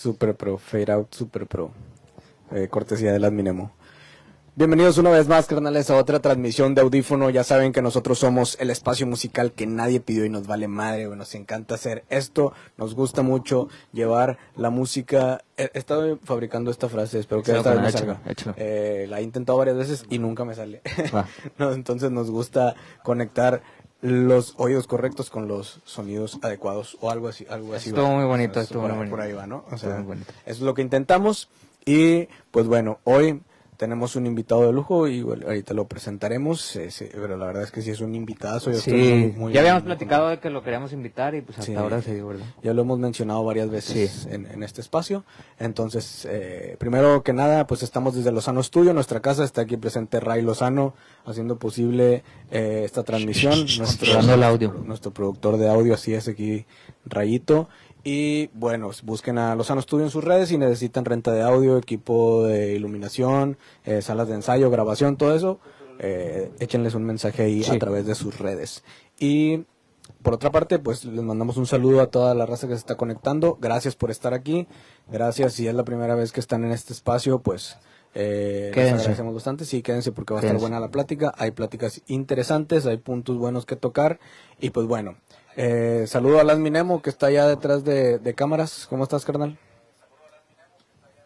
Super Pro, Fade Out Super Pro. Eh, cortesía del Adminemo. Bienvenidos una vez más, carnales, a otra transmisión de audífono. Ya saben que nosotros somos el espacio musical que nadie pidió y nos vale madre, güey. Nos encanta hacer esto. Nos gusta mucho llevar la música. He he estado fabricando esta frase, espero que esta vez me salga. Eh, la he intentado varias veces y nunca me sale. No, entonces nos gusta conectar los oídos correctos con los sonidos adecuados o algo así. Algo así Estuvo va. muy bonito, estuvo por, muy bonito. por ahí va, ¿no? O sea, muy bonito. eso es lo que intentamos. Y pues bueno, hoy tenemos un invitado de lujo y bueno, ahorita lo presentaremos. eh, sí, pero la verdad es que sí es un invitazo. Yo estoy Sí, muy- ya habíamos platicado de que lo queríamos invitar y pues hasta Sí. ahora se dio, ¿verdad? ya lo hemos mencionado varias veces en, en este espacio. Entonces, eh, primero que nada, pues estamos desde Lozano Studio, nuestra casa. Está aquí presente Ray Lozano, haciendo posible eh, esta transmisión. Nuestro, el audio. Nuestro productor de audio, así es aquí, Rayito. Y bueno, busquen a Lozano Studio en sus redes si necesitan renta de audio, equipo de iluminación, eh, salas de ensayo, grabación, todo eso. Eh, échenles un mensaje ahí Sí. a través de sus redes. Y por otra parte, pues les mandamos un saludo a toda la raza que se está conectando. Gracias por estar aquí. Gracias si es la primera vez que están en este espacio, pues eh, les Quédense. agradecemos bastante. Sí, quédense porque va a Quédense. estar buena la plática. Hay pláticas interesantes, hay puntos buenos que tocar. Y pues bueno, eh, saludo a Las Minemo que está allá detrás de, de cámaras. ¿Cómo estás, carnal?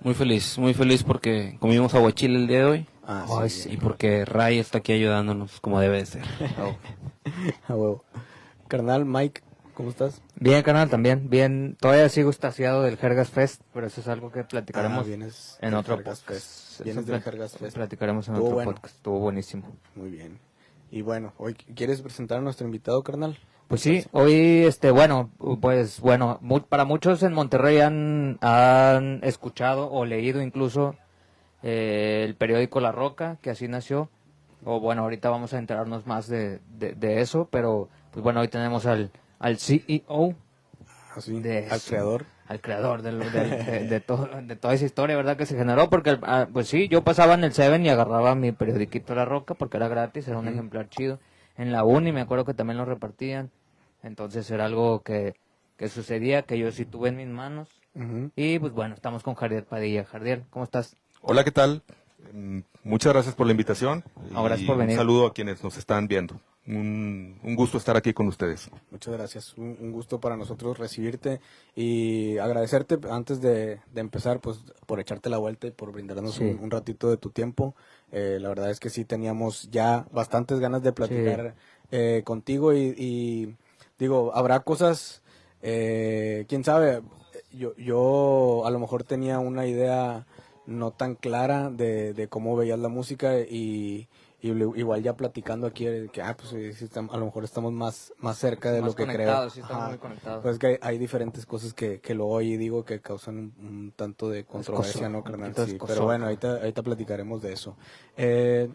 Muy feliz, muy feliz porque comimos aguachile el día de hoy Ah, sí, y porque Ray está aquí ayudándonos como debe de ser. a huevo. Carnal, Mike, ¿cómo estás? Bien, canal, también. Bien, todavía sigo estaciado del Jergas Fest, pero eso es algo que platicaremos Ah, vienes en otro Jergas podcast. Vienes del Jergas Fest. Platicaremos en Estuvo otro bueno. podcast. Estuvo buenísimo. Muy bien. Y bueno, hoy quieres presentar a nuestro invitado, carnal. Pues sí, hoy, este, bueno, pues bueno, para muchos en Monterrey han, han escuchado o leído incluso eh, el periódico La Roca, que así nació. O bueno, ahorita vamos a enterarnos más de, de, de eso, pero pues bueno, hoy tenemos al, al CEO, Así, De al creador. al creador de, lo- de, de- de todo, de toda esa historia, ¿verdad? Que se generó, porque ah, pues sí, yo pasaba en el Seven y agarraba mi periodiquito La Roca porque era gratis, era un ejemplar chido. En la uni me acuerdo que también lo repartían, entonces era algo que, que sucedía, que yo sí tuve en mis manos. Ujú. Y pues bueno, estamos con Jardiel Padilla. Jardiel, ¿cómo estás? Hola, ¿qué tal? Mm, Muchas gracias por la invitación. No, gracias y por venir. Un saludo a quienes nos están viendo. Un, un gusto estar aquí con ustedes. Muchas gracias. Un, un gusto para nosotros recibirte y agradecerte antes de, de empezar, pues, por echarte la vuelta y por brindarnos Sí. un, un ratito de tu tiempo. Eh, la verdad es que sí teníamos ya bastantes ganas de platicar eh, contigo y, y, digo, habrá cosas, eh, quién sabe, yo, yo a lo mejor tenía una idea no tan clara de, de cómo veías la música y, y igual ya platicando aquí eh, que ah, pues, a lo mejor estamos más, más cerca de Más lo que creo. sí, estamos muy conectados. Pues que hay, hay diferentes cosas que, que lo oí y digo que causan un, un tanto de controversia, ¿no, carnal? Sí, pero bueno, ahorita, ahorita platicaremos de eso. Eh,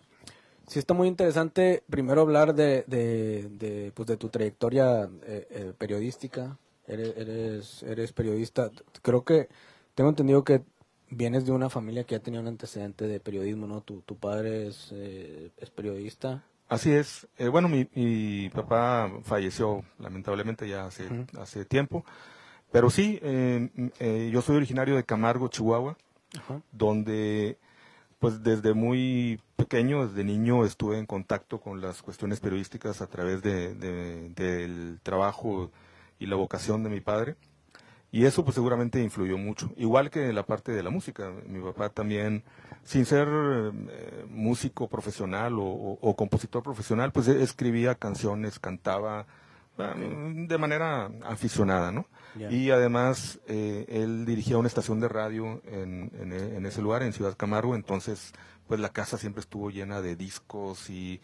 sí está muy interesante primero hablar de, de, de, pues de tu trayectoria eh, eh, periodística. Eres, eres, eres periodista. Creo que tengo entendido que vienes de una familia que ya tenía un antecedente de periodismo, ¿no? Tu, tu padre es, eh, es periodista. Así es. Eh, bueno, mi, mi papá falleció lamentablemente ya hace, hace tiempo. Pero sí, eh, yo soy originario de Camargo, Chihuahua, donde pues desde muy pequeño, desde niño, estuve en contacto con las cuestiones periodísticas a través de, de- del trabajo y la vocación de mi padre. Y eso pues seguramente influyó mucho. Igual que la parte de la música. Mi papá también, sin ser eh, músico profesional o, o- compositor profesional, pues e- escribía canciones, cantaba de manera aficionada, ¿no? Y además eh, él dirigía una estación de radio en, en, e- en ese lugar, en Ciudad Camargo, entonces pues la casa siempre estuvo llena de discos y,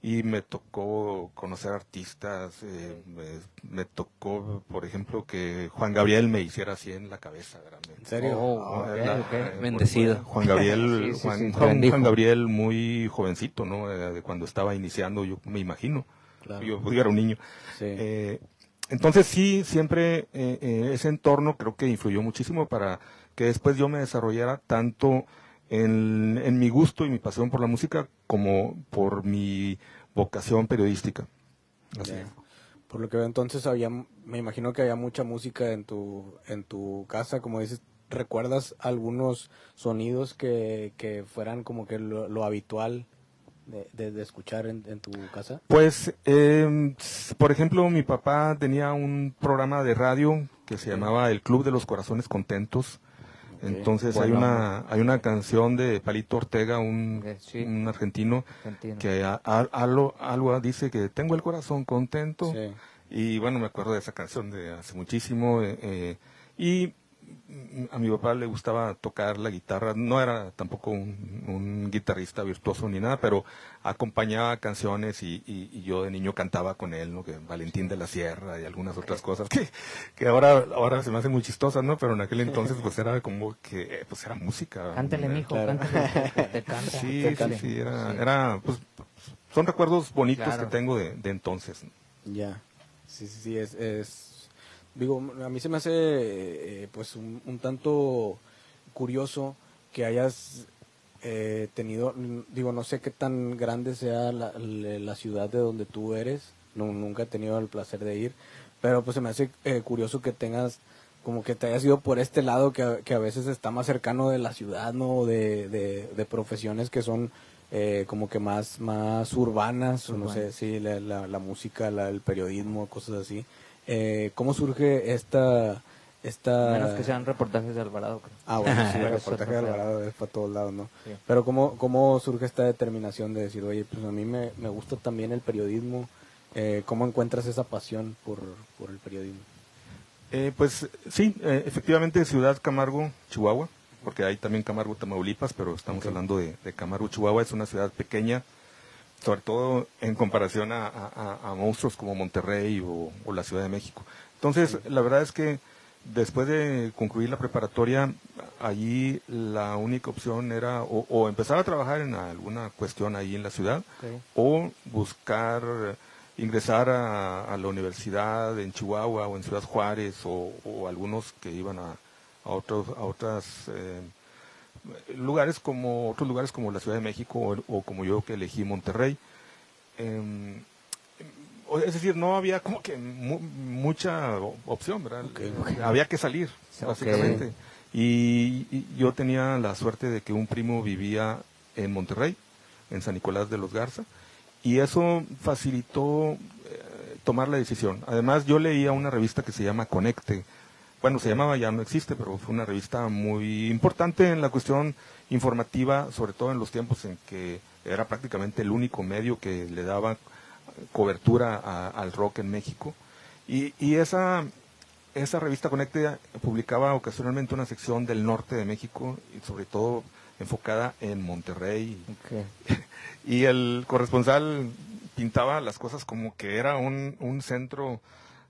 y me tocó conocer artistas, eh, me, me tocó, por ejemplo, que Juan Gabriel me hiciera así en la cabeza, ¿verdad? ¿En serio? Oh, Ah, ok, la- ok. eh, Bendecido. Juan Gabriel, Sí, sí, Juan, sí, Juan- bendijo. Juan Gabriel muy jovencito, ¿no? Eh, de cuando estaba iniciando, yo me imagino. Claro. Yo, yo era un niño. Sí. Eh, entonces sí, siempre eh, eh, ese entorno creo que influyó muchísimo para que después yo me desarrollara tanto en, en mi gusto y mi pasión por la música como por mi vocación periodística. Así. Por lo que veo entonces había, me imagino que había mucha música en tu, en tu casa, como dices, ¿recuerdas algunos sonidos que, que fueran como que lo, lo habitual de, de, escuchar en, en, tu casa? Pues, eh, por ejemplo, mi papá tenía un programa de radio que se llamaba El Club de los Corazones Contentos. Entonces hay una hay una canción de Palito Ortega, un, un argentino, que algo, dice que tengo el corazón contento. Y bueno, me acuerdo de esa canción de hace muchísimo. Eh, eh y a mi papá le gustaba tocar la guitarra, no era tampoco un, guitarrista virtuoso ni nada, pero acompañaba canciones y, yo de niño cantaba con él, ¿no? Que Valentín de la Sierra y algunas otras cosas que, que ahora, ahora se me hacen muy chistosas, ¿no? Pero en aquel entonces pues era como que, pues era música. Cántele, mijo, cántele, Sí, sí, sí, era, era, pues, son recuerdos bonitos que tengo de, de entonces. Ya, sí, sí, sí, es, es digo, a mí se me hace eh, pues un, tanto curioso que hayas eh, tenido, digo, no sé qué tan grande sea la, ciudad de donde tú eres, no, nunca he tenido el placer de ir, pero pues se me hace eh, curioso que tengas, como que te hayas ido por este lado que, a veces está más cercano de la ciudad, ¿no? De, de, profesiones que son como que más, más urbanas, o no sé, sí, la, la, música, el periodismo, cosas así. Eh, ¿Cómo surge esta, esta... Menos que sean reportajes de Alvarado. Ah, bueno, sí, reportajes de Alvarado es para todos lados, ¿no? Pero ¿cómo, ¿cómo surge esta determinación de decir, oye, pues a mí me, me gusta también el periodismo? Eh, ¿Cómo encuentras esa pasión por, por el periodismo? Eh, pues sí, eh, efectivamente Ciudad Camargo, Chihuahua, porque hay también Camargo, Tamaulipas, pero estamos hablando de, de Camargo, Chihuahua, es una ciudad pequeña, sobre todo en comparación a, monstruos como Monterrey o, la Ciudad de México. Entonces, la verdad es que después de concluir la preparatoria, allí la única opción era o, empezar a trabajar en alguna cuestión ahí en la ciudad o buscar ingresar a, la universidad en Chihuahua o en Ciudad Juárez o, algunos que iban a, otros a otras eh, lugares como otros lugares como la Ciudad de México o, como yo que elegí Monterrey. Em, es decir, no había como que mucha opción, ¿verdad? Había que salir, básicamente. Y, yo tenía la suerte de que un primo vivía en Monterrey, en San Nicolás de los Garza, y eso facilitó eh, tomar la decisión. Además, yo leía una revista que se llama Conecte, bueno, se llamaba, ya no existe, pero fue una revista muy importante en la cuestión informativa, sobre todo en los tiempos en que era prácticamente el único medio que le daba cobertura al rock en México. Y, y esa, esa revista Conecte publicaba ocasionalmente una sección del norte de México y sobre todo enfocada en Monterrey. y el corresponsal pintaba las cosas como que era un, un centro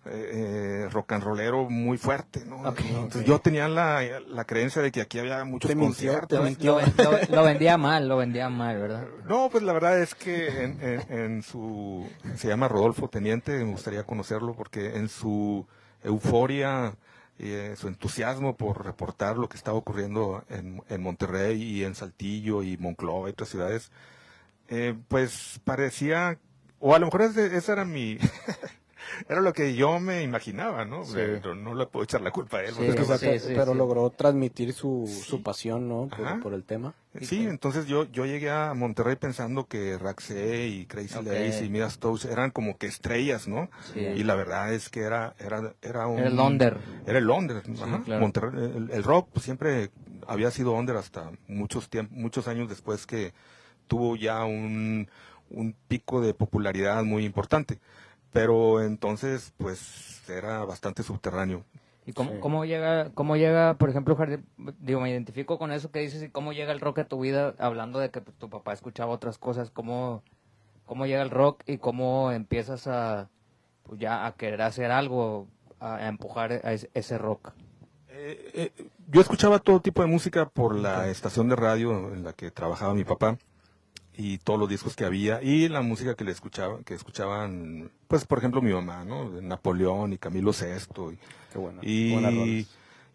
eh, rock and rollero muy fuerte, ¿no? Entonces yo tenía la, la, creencia de que aquí había muchos conciertos. Lo, vendía mal, lo vendía mal, ¿verdad? No, pues la verdad es que en, en, su, se llama Rodolfo Teniente, me gustaría conocerlo porque en su euforia, eh, su entusiasmo por reportar lo que estaba ocurriendo en, en Monterrey y en Saltillo y Monclova y otras ciudades, eh, pues parecía, o a lo mejor esa era mi... era lo que yo me imaginaba, ¿no? Pero no le puedo echar la culpa a él. pero logró transmitir su, su pasión, ¿no? Por, el tema. Sí, entonces yo, yo llegué a Monterrey pensando que Raxé y Crazy Lace y Mira Stokes eran como que estrellas, ¿no? Y la verdad es que era, era, era un... Era el Londres. Era el Londres, Monterrey, el, rock siempre había sido under hasta muchos tiempos, muchos años después que tuvo ya un, un pico de popularidad muy importante pero entonces pues era bastante subterráneo. ¿Y cómo, cómo llega, cómo llega, por ejemplo, digo, me identifico con eso que dices y cómo llega el rock a tu vida, hablando de que tu papá escuchaba otras cosas, cómo, cómo llega el rock y cómo empiezas a, pues ya a querer hacer algo, a, empujar a ese, rock? Eh, eh, yo escuchaba todo tipo de música por la estación de radio en la que trabajaba mi papá y todos los discos que había y la música que le escuchaba, que escuchaban, pues por ejemplo mi mamá, ¿no? Napoleón y Camilo VI y,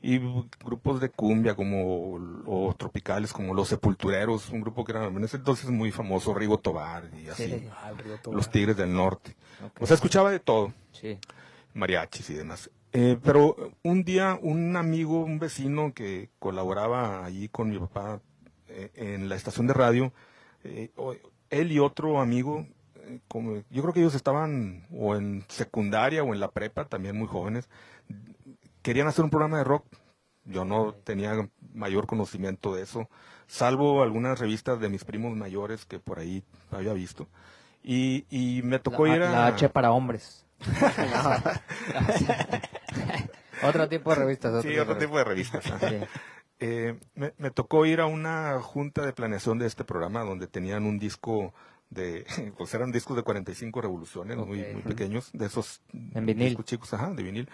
y, grupos de cumbia como o tropicales como los Sepultureros, un grupo que era en ese entonces muy famoso, Rigo Tobar y así, ah, los Tigres del Norte. O sea, escuchaba de todo. Sí. Mariachis y demás. Eh, pero un día un amigo, un vecino que colaboraba allí con mi papá eh, en la estación de radio, eh, él y otro amigo, eh, como, yo creo que ellos estaban o en secundaria o en la prepa, también muy jóvenes, querían hacer un programa de rock. Yo no tenía mayor conocimiento de eso, salvo algunas revistas de mis primos mayores que por ahí había visto. Y, y me tocó la, ir a... la H para hombres. otro tipo de revistas. Sí, otro tipo de revistas. ajá. Sí. Eh, me, me tocó ir a una junta de planeación de este programa donde tenían un disco de, pues eran discos de 45 revoluciones, muy, muy pequeños, de esos En vinil. discos chicos, ajá, de vinil.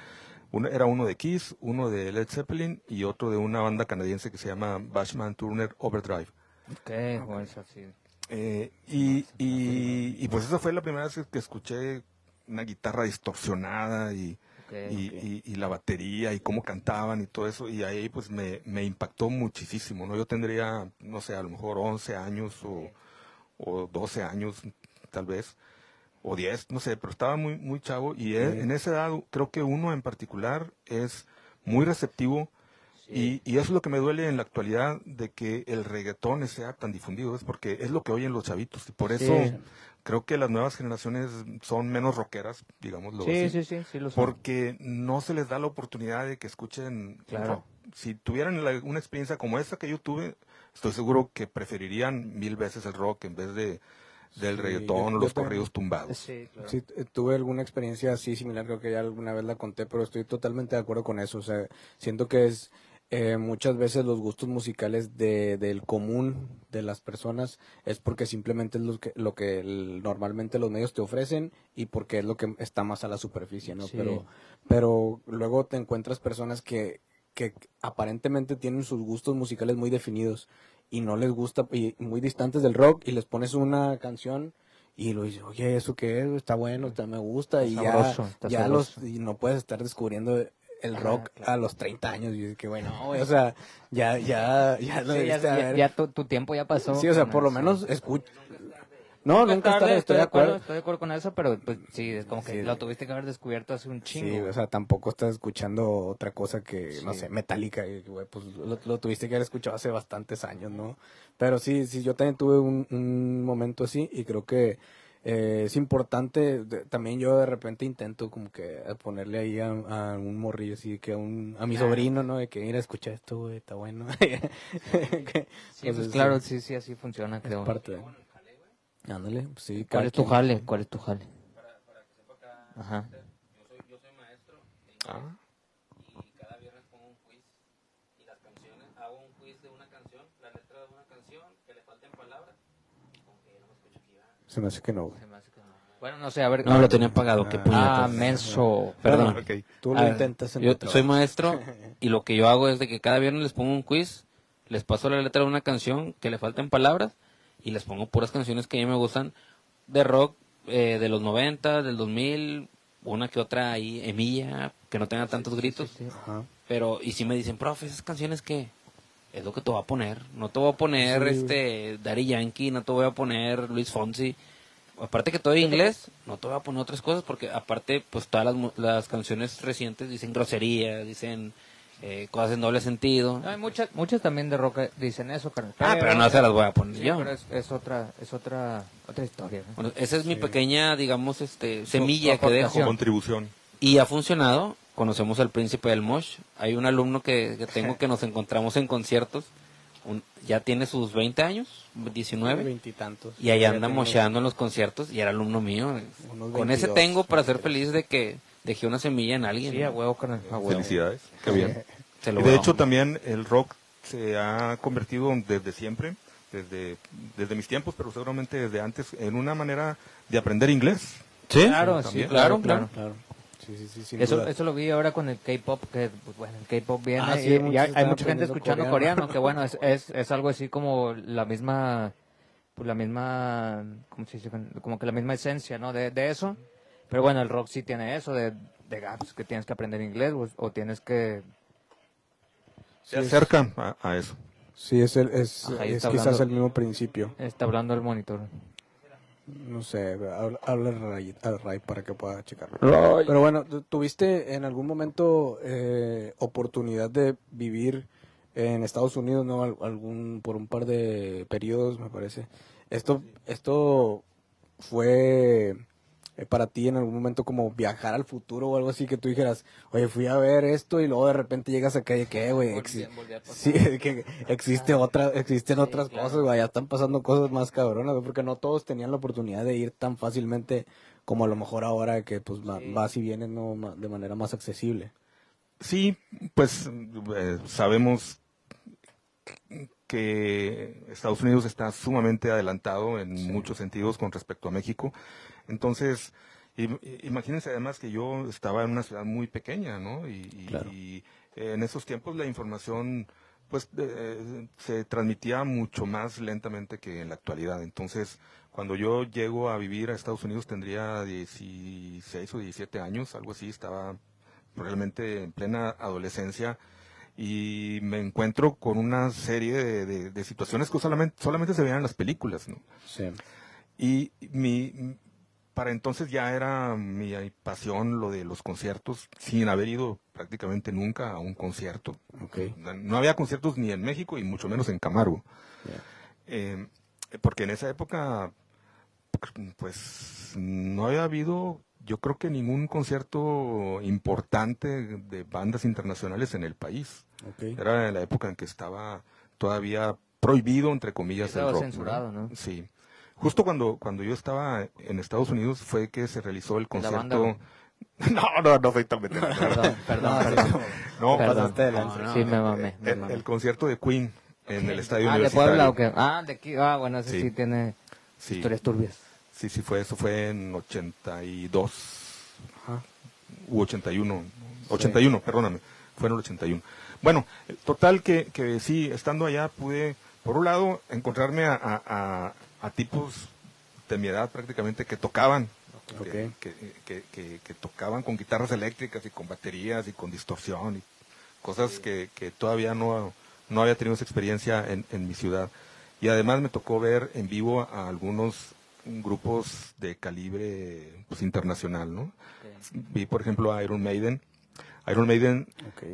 Uno, era uno de Kiss, uno de Led Zeppelin y otro de una banda canadiense que se llama Bashman Turner Overdrive. Ok, bueno, eso sí. Eh, y, y, y pues esa fue la primera vez que escuché una guitarra distorsionada y, Y, ok. y- y la batería y cómo cantaban y todo eso y ahí pues me, me impactó muchísimo no yo tendría no sé a lo mejor 11 años o, o 12 años tal vez o 10 no sé pero estaba muy muy chavo y e- en esa edad creo que uno en particular es muy receptivo y, y eso es lo que me duele en la actualidad de que el reggaetón sea tan difundido es porque es lo que oyen los chavitos y por Sí. Creo que las nuevas generaciones son menos rockeras digámoslo Sí, así sí, sí, sí, lo son. porque no se les da la oportunidad de que escuchen Claro. rock. Si tuvieran la- una experiencia como esa que yo tuve, estoy seguro que preferirían mil veces el rock en vez de del Sí, reggaetón o los también. corridos tumbados. Sí, claro. Sí, t- tuve alguna experiencia así similar, creo que ya alguna vez la conté, pero estoy totalmente de acuerdo con eso. O sea, siento que es eh, muchas veces los gustos musicales de, del común de las personas es porque simplemente es lo que, lo que el- normalmente los medios te ofrecen y porque es lo que está más a la superficie, ¿no? Sí. Pero, pero luego te encuentras personas que, que aparentemente tienen sus gustos musicales muy definidos y no les gusta, y muy distantes del rock, y les pones una canción y lo dices, oye, ¿eso qué es? Está bueno, está, me gusta, y sabroso, ya, ya sabroso. los, y no puedes estar descubriendo el Ah, rock claro. a los 30 años, y es que bueno, o sea, ya, ya, ya lo Sí, ya, debiste ya- ya tu, tu tiempo ya pasó. Sí, o sea, por lo menos escucha. No, nunca tarde, tarde, estoy de acuerdo. Estoy de acuerdo con eso, pero pues sí, es como que Sí. lo tuviste que haber descubierto hace un chingo. Sí, o sea, tampoco estás escuchando otra cosa que, no Sí. sé, Metallica, y, güey, pues lo, lo tuviste que haber escuchado hace bastantes años, ¿no? Pero sí, sí, yo también tuve un, un momento así y creo que eh, es importante, de- también yo de repente intento como que ponerle ahí a, a un morrillo así, que a, un, a mi sobrino, ¿no? De que mira, escucha esto, güey, está bueno. Que, Sí, pues pues, claro, sí, sí, sí, así funciona, es creo. parte de... Ándale, pues sí. ¿Cuál es tu jale? ¿Cuál es tu jale? Ajá. Ah, y cada viernes pongo un quiz y las canciones, hago un quiz de una canción, la letra de una canción, que le falten palabras. Aunque yo no me escucho aquí, ¿verdad? Se me hace que no, güey. Se me hace que no. Bueno, no sé, a ver. No, lo tenía pagado, qué Ah, puñetas. Ah, menso. Perdón. Tú lo A ver, intentas en Yo tu soy trabajo. maestro y lo que yo hago es de que cada viernes les pongo un quiz, les paso la letra de una canción que le falten palabras y les pongo puras canciones que a mí me gustan de rock eh, de los 90, del 2000, una que otra ahí, Emilla, que no tenga tantos gritos. Sí, sí. Ajá. Pero, y si me dicen, profe, esas canciones que es lo que te voy a poner. No te voy a poner Sí. este Daddy Yankee, no te voy a poner Luis Fonsi. Aparte que todo en inglés, no te voy a poner otras cosas porque aparte, pues todas las, mu- las canciones recientes dicen groserías, dicen eh, cosas en doble sentido. No, hay muchas, muchas también de rock dicen eso, carnal. Ah, pero no se las voy a poner Sí, yo. pero es, es otra, es otra, otra historia. ¿no? Bueno, esa es mi pequeña, digamos, este semilla que dejo. Contribución. Y ha funcionado. Conocemos al príncipe del Mosh. Hay un alumno que, que tengo que nos encontramos en conciertos. Un- ya tiene sus 20 años, 19. Veintitantos. Y ahí anda mocheando en los conciertos y era alumno mío. Unos Con ese 22, tengo para ser 23. feliz de que dejé una semilla en alguien. Sí, a huevo, carnal. A huevo. Felicidades. Qué bien. Se Y logró. de hecho también el rock se ha convertido desde siempre, desde, desde mis tiempos, pero seguramente desde antes, en una manera de aprender inglés. Sí, Claro, sí, claro, claro. Claro. Sí, sí, sí, sin Eso, duda. eso lo vi ahora con el K-pop, que pues, bueno, el K-pop viene Ah, sí, y- y, muchos hay, mucha gente escuchando coreano. coreano, que bueno, es, es, es algo así como la misma, pues la misma, ¿cómo se dice? Como que la misma esencia, ¿no? De, de eso. Pero bueno, el rock sí tiene eso, de, de gatos, que tienes que aprender inglés o, o tienes que... Se acercan a, a eso. Sí, es, el, es, Ajá, quizás hablando. el mismo principio. Está hablando el monitor. No sé, habla, al Ray, al Ray para que pueda checarlo. Ray. Pero bueno, ¿tu- ¿tuviste en algún momento eh, oportunidad de vivir en Estados Unidos, no? Al- algún por un par de periodos, me parece. Esto, esto fue eh, para ti en algún momento como viajar al futuro o algo así que tú dijeras, oye, fui a ver esto y luego de repente llegas acá y que, güey, exi- sí, que existe otra, existen otras cosas, güey, ya están pasando cosas más cabronas, güey, porque no todos tenían la oportunidad de ir tan fácilmente como a lo mejor ahora que pues va- vas y vienes no de manera más accesible. Sí, pues eh, sabemos que Estados Unidos está sumamente adelantado en muchos sentidos con respecto a México. Entonces, im- imagínense además que yo estaba en una ciudad muy pequeña, ¿no? Y, y- Claro. y, en esos tiempos la información pues eh, se transmitía mucho más lentamente que en la actualidad. Entonces, cuando yo llego a vivir a Estados Unidos tendría 16 o 17 años, algo así, estaba realmente en plena adolescencia y me encuentro con una serie de, de- de situaciones que solamente, solamente se veían en las películas, ¿no? Sí. Y mi, para entonces ya era mi pasión lo de los conciertos, sin haber ido prácticamente nunca a un concierto. No había conciertos ni en México y mucho menos en Camargo. Eh, porque en esa época, pues no había habido, yo creo que ningún concierto importante de bandas internacionales en el país. Ok. Era la época en que estaba todavía prohibido, entre comillas, Estaba el rock. censurado, ¿no? Sí. Justo cuando, cuando yo estaba en Estados Unidos fue que se realizó el concierto. No, no, no soy tan veterano. Perdón, perdón, perdón. No, Perdón. No, sí, me mamé. me el, mamé. el concierto de Queen en el estadio Ah, de. Puebla o qué? Ah, de aquí. Ah, bueno, ese sí, Sí. tiene Sí, historias turbias. sí, sí, fue, eso fue en 82 Ajá. u 81. 81, perdóname, fue en el 81. Bueno, total que, que sí, estando allá pude, por un lado, encontrarme a, a- a- tipos de mi edad prácticamente que tocaban, que, que- que- que- que tocaban con guitarras eléctricas y con baterías y con distorsión y cosas que, que todavía no, no había tenido esa experiencia en, en mi ciudad. Y además me tocó ver en vivo a algunos grupos de calibre pues, internacional, ¿no? Vi, por ejemplo, a Iron Maiden. Iron Maiden,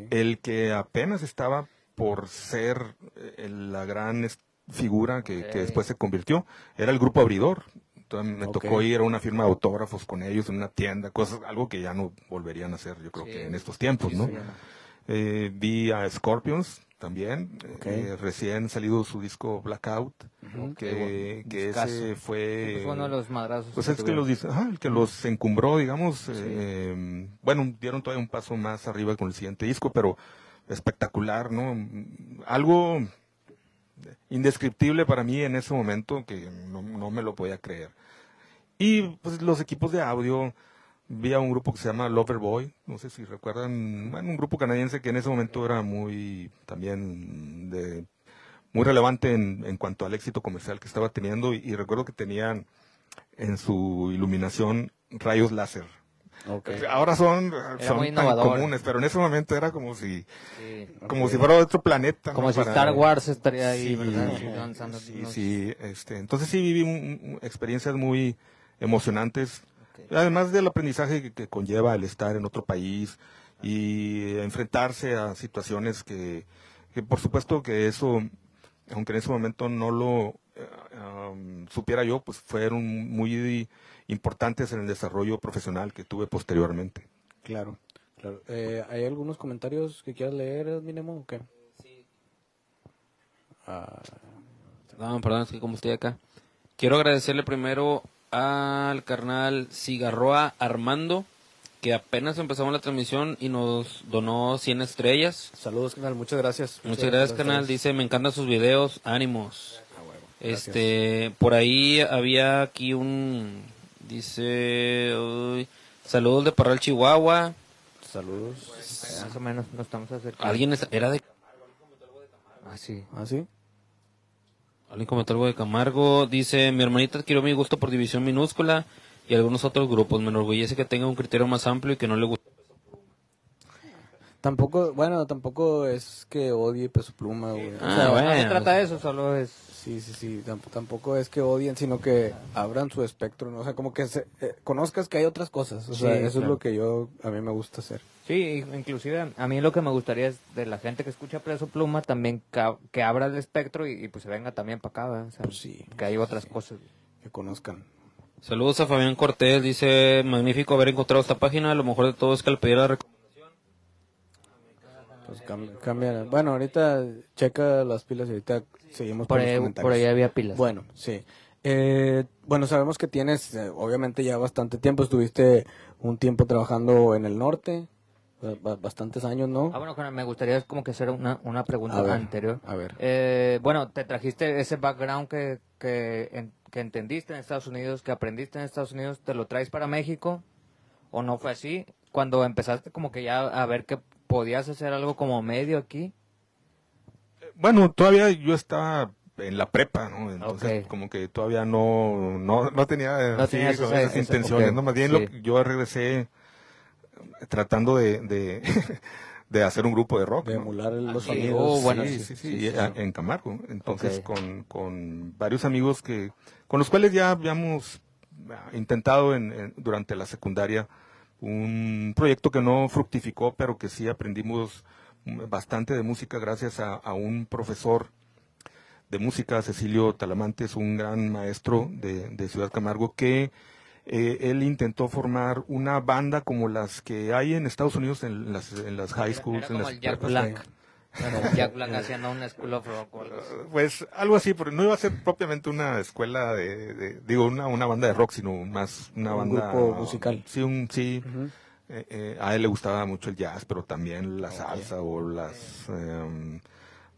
el que apenas estaba por ser eh, la gran figura que, que después se convirtió, era el grupo abridor. Entonces me tocó ir a una firma de autógrafos con ellos en una tienda, cosas, algo que ya no volverían a hacer, yo creo Sí. que en estos tiempos, ¿no? Sí, Eh, vi a Scorpions también, Ok. eh, recién salido su disco Blackout, que, que ese fue... Fue uno de los madrazos. Pues que es que los, dice- ajá, el que los encumbró, digamos. eh, bueno, dieron todavía un paso más arriba con el siguiente disco, pero espectacular, ¿no? Algo indescriptible para mí en ese momento que no, no me lo podía creer. Y pues los equipos de audio, vi a un grupo que se llama Loverboy, no sé si recuerdan, un grupo canadiense que en ese momento era muy también de muy relevante en, en cuanto al éxito comercial que estaba teniendo y recuerdo que tenían en su iluminación rayos láser. Ahora son, son tan comunes, pero en ese momento era como si Sí. como si fuera otro planeta. ¿no? Como si Para- Star Wars estaría ahí, Sí, ¿verdad? sí, unos- este, entonces sí viví un- experiencias muy emocionantes, además del aprendizaje que, que conlleva el estar en otro país y enfrentarse a situaciones que, que por supuesto que eso, aunque en ese momento no lo eh, um, supiera yo, pues fueron muy importantes en el desarrollo profesional que tuve posteriormente. Claro, claro. Eh, ¿Hay algunos comentarios que quieras leer, Minemo, o qué? Ah, No, perdón, es que como estoy acá. Quiero agradecerle primero al carnal Cigarroa Armando, que apenas empezamos la transmisión y nos donó 100 estrellas. saludos, canal, muchas gracias. Muchas gracias, canal. Dice, me encantan sus videos, ánimos. Ah. Este, por ahí había aquí un, dice, uy, saludos de Parral, Chihuahua. Saludos. Más o menos nos estamos acercando. Alguien es- era de, Ah, sí. ¿Ah, sí? alguien comentó algo de Camargo. Dice, mi hermanita adquirió mi gusto por división minúscula y algunos otros grupos. Me enorgullece que tenga un criterio más amplio y que no le guste. Tampoco, bueno, tampoco es que odie Peso Pluma, güey. Ah, O sea, bueno. No se trata de eso, solo es... Sí, sí, sí, tamp- tampoco es que odien, sino que abran su espectro, ¿no? O sea, como que se- eh, conozcas que hay otras cosas, o Sí, sea, eso es claro. lo que yo, a mí me gusta hacer. Sí, inclusive a mí lo que me gustaría es de la gente que escucha Preso Pluma también ca- que, abra el espectro y, y, pues se venga también para acá, ¿verdad? O sea, Pues sí, que hay otras cosas. Que conozcan. Saludos a Fabián Cortés, dice, magnífico haber encontrado esta página, lo mejor de todo es que al pedir la rec- Pues. Bueno, ahorita checa las pilas y ahorita seguimos Por ahí, comentarios. por ahí había pilas. Bueno, sí. Eh, bueno, sabemos que tienes, eh, obviamente ya bastante tiempo, estuviste un tiempo trabajando en el norte, ba- ba- bastantes años, ¿no? Ah, bueno, me gustaría como que hacer una, una pregunta A ver, anterior. a ver. Eh, bueno, te trajiste ese background que, que, en- que entendiste en Estados Unidos, que aprendiste en Estados Unidos, ¿te lo traes para México? ¿O no fue así? Cuando empezaste como que ya a ver que podías hacer algo como medio aquí. Bueno, todavía yo estaba en la prepa, ¿no? Entonces, como que todavía no, no, no tenía No así esas esa- intenciones, ¿no? Más bien sí. lo que- yo regresé tratando de, de, de hacer un grupo de rock. De ¿no? emular los sí. sonidos. Oh, bueno, sí, sí, sí, sí, sí, sí, a- sí. en Camargo. Entonces, con, con varios amigos que, con los cuales ya habíamos ah, intentado en, en- durante la secundaria un proyecto que no fructificó, pero que sí aprendimos bastante de música gracias a, a un profesor de música, Cecilio Talamantes, un gran maestro de, de Ciudad Camargo, que eh, él intentó formar una banda como las que hay en Estados Unidos en las, en las high schools. Era en las el Jack. Black. Haciendo una School of Rock. o algo así. Pues algo así, pero no iba a ser propiamente una escuela de, de- digo, una, una banda de rock, sino más una Un banda... grupo musical. Sí, un, sí. Eh, eh, a él le gustaba mucho el jazz, pero también la salsa o las... em,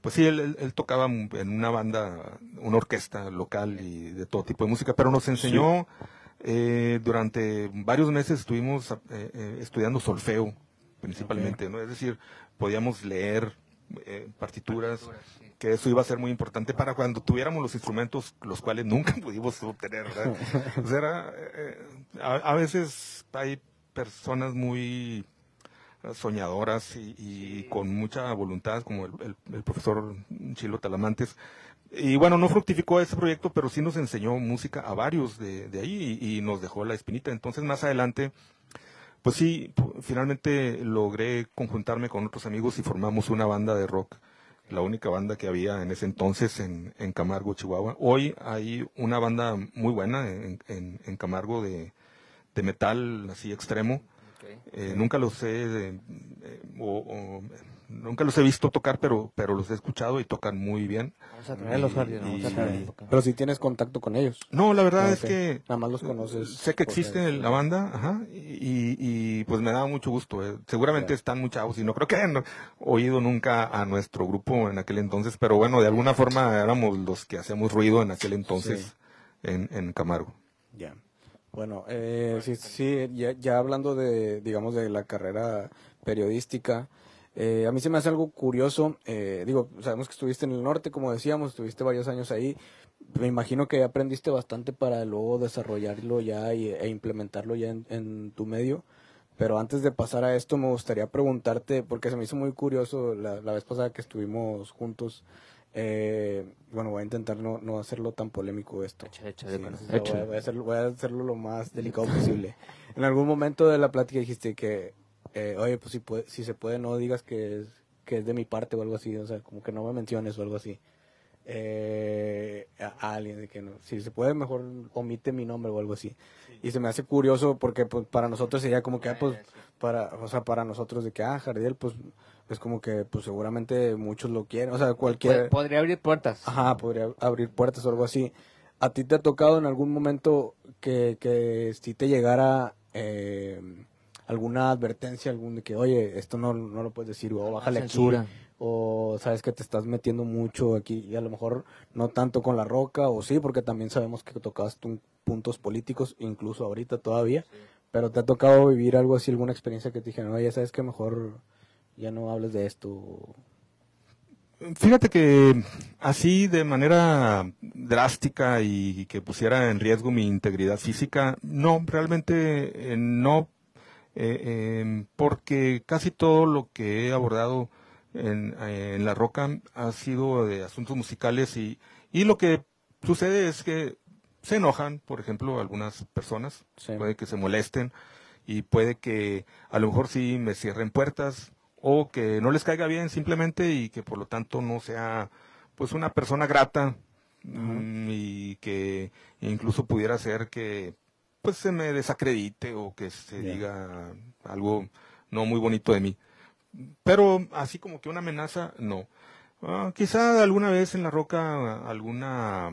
pues sí, él, él- él tocaba en una banda, una orquesta local y de todo tipo de música, pero nos enseñó, eh, durante varios meses estuvimos eh, eh, estudiando solfeo, principalmente, ¿no? Es decir, podíamos leer eh, partituras, que eso iba a ser muy importante para cuando tuviéramos los instrumentos, los cuales nunca pudimos obtener, ¿verdad? O sea, era, eh, a, a veces hay personas muy soñadoras y, y con mucha voluntad, como el, el- el profesor Chilo Talamantes. Y bueno, no fructificó ese proyecto, pero sí nos enseñó música a varios de, de ahí y, y nos dejó la espinita. Entonces, más adelante, pues sí, finalmente logré conjuntarme con otros amigos y formamos una banda de rock, la única banda que había en ese entonces en, en Camargo, Chihuahua. Hoy hay una banda muy buena en, en- en Camargo de, de metal así extremo. Eh, nunca los he eh, eh, o- o, nunca los he visto tocar, pero pero los he escuchado y tocan muy bien. Vamos a traerlos, Y- vamos a. Pero si tienes contacto con ellos. No, la verdad es que Nada más los conoces Sé que existe la banda, ajá, y, y, pues me da mucho gusto. eh. Seguramente Claro. están muy chavos y no creo que hayan oído nunca a nuestro grupo en aquel entonces, pero bueno, de alguna forma éramos los que hacíamos ruido en aquel entonces Sí. en, en Camargo. Ya. Bueno, eh, sí, sí, ya, ya hablando de, digamos, de la carrera periodística, eh, a mí se me hace algo curioso. eh, digo, sabemos que estuviste en el norte, como decíamos, estuviste varios años ahí. Me imagino que aprendiste bastante para luego desarrollarlo ya y- e implementarlo ya en, en tu medio. Pero antes de pasar a esto, me gustaría preguntarte, porque se me hizo muy curioso la, la vez pasada que estuvimos juntos. eh, bueno, voy a intentar no, no hacerlo tan polémico esto. Échale, échale, Sí, bueno, sí, sí, voy, a, échale. voy a hacerlo, voy a hacerlo lo más delicado posible. En algún momento de la plática dijiste que, eh, oye, pues si, puede, si se puede, no digas que es, que es de mi parte o algo así, o sea, como que no me menciones o algo así. Eh, a, a alguien, de que no, si se puede, mejor omite mi nombre o algo así. Y se me hace curioso porque pues, para nosotros sería como que, ah, pues, para, o sea, para nosotros de que, ah, Jardiel, pues, es como que, pues seguramente muchos lo quieren, o sea, cualquier... Pod- Podría abrir puertas. Ajá, podría abrir puertas o algo así. ¿A ti te ha tocado en algún momento que, que si te llegara eh, alguna advertencia, algún de que, oye, esto no, no lo puedes decir, o bájale aquí, censura. o sabes que te estás metiendo mucho aquí, y a lo mejor no tanto con la roca, o sí, porque también sabemos que tocabas tú puntos políticos, incluso ahorita todavía, pero te ha tocado vivir algo así, alguna experiencia que te dijeron, oye, sabes que mejor ya no hables de esto, Fíjate que así de manera drástica y que pusiera en riesgo mi integridad física, no, realmente eh, no. Eh, em, porque casi todo lo que he abordado en, en La Roca ha sido de asuntos musicales y, y lo que sucede es que se enojan, por ejemplo, algunas personas, Sí. puede que se molesten y puede que a lo mejor sí me cierren puertas o que no les caiga bien simplemente y que por lo tanto no sea pues una persona grata mm, y que incluso pudiera ser que pues se me desacredite o que se diga algo no muy bonito de mí. Pero así como que una amenaza, no. Ah, quizá alguna vez en la roca alguna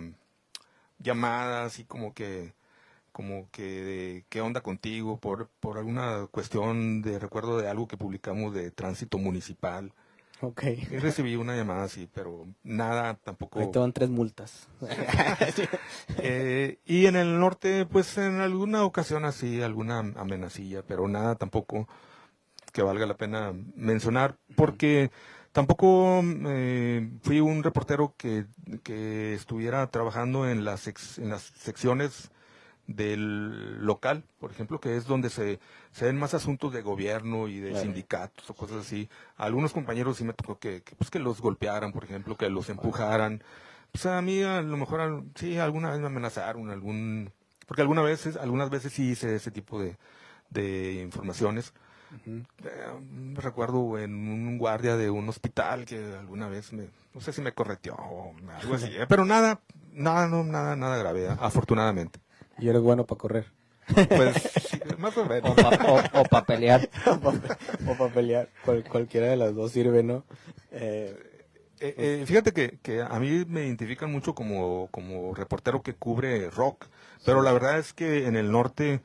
llamada así como que como que de qué onda contigo por por alguna cuestión de recuerdo de algo que publicamos de tránsito municipal Ok. y recibí una llamada así pero nada tampoco Ahí tres multas. Eh, y en el norte pues en alguna ocasión así alguna amenacilla pero nada tampoco que valga la pena mencionar porque tampoco eh, fui un reportero que, que estuviera trabajando en las, sec- en las secciones del local, por ejemplo, que es donde se, se ven más asuntos de gobierno y de Claro. sindicatos o cosas así. A algunos compañeros sí me tocó que, que, pues, que los golpearan, por ejemplo, que los empujaran. Pues a mí a lo mejor sí alguna vez me amenazaron, algún porque algunas veces, algunas veces sí hice ese tipo de, de informaciones. Eh, recuerdo en un guardia de un hospital que alguna vez me, no sé si me correteó o algo así, eh, pero nada, nada, no, nada, nada grave, afortunadamente. Y eres bueno para correr. Pues más o menos. O para pelear. o para pelear. Cual- cualquiera de las dos sirve, ¿no? Eh, Eh, eh, fíjate que, que a mí me identifican mucho como, como reportero que cubre rock, pero la verdad es que en el norte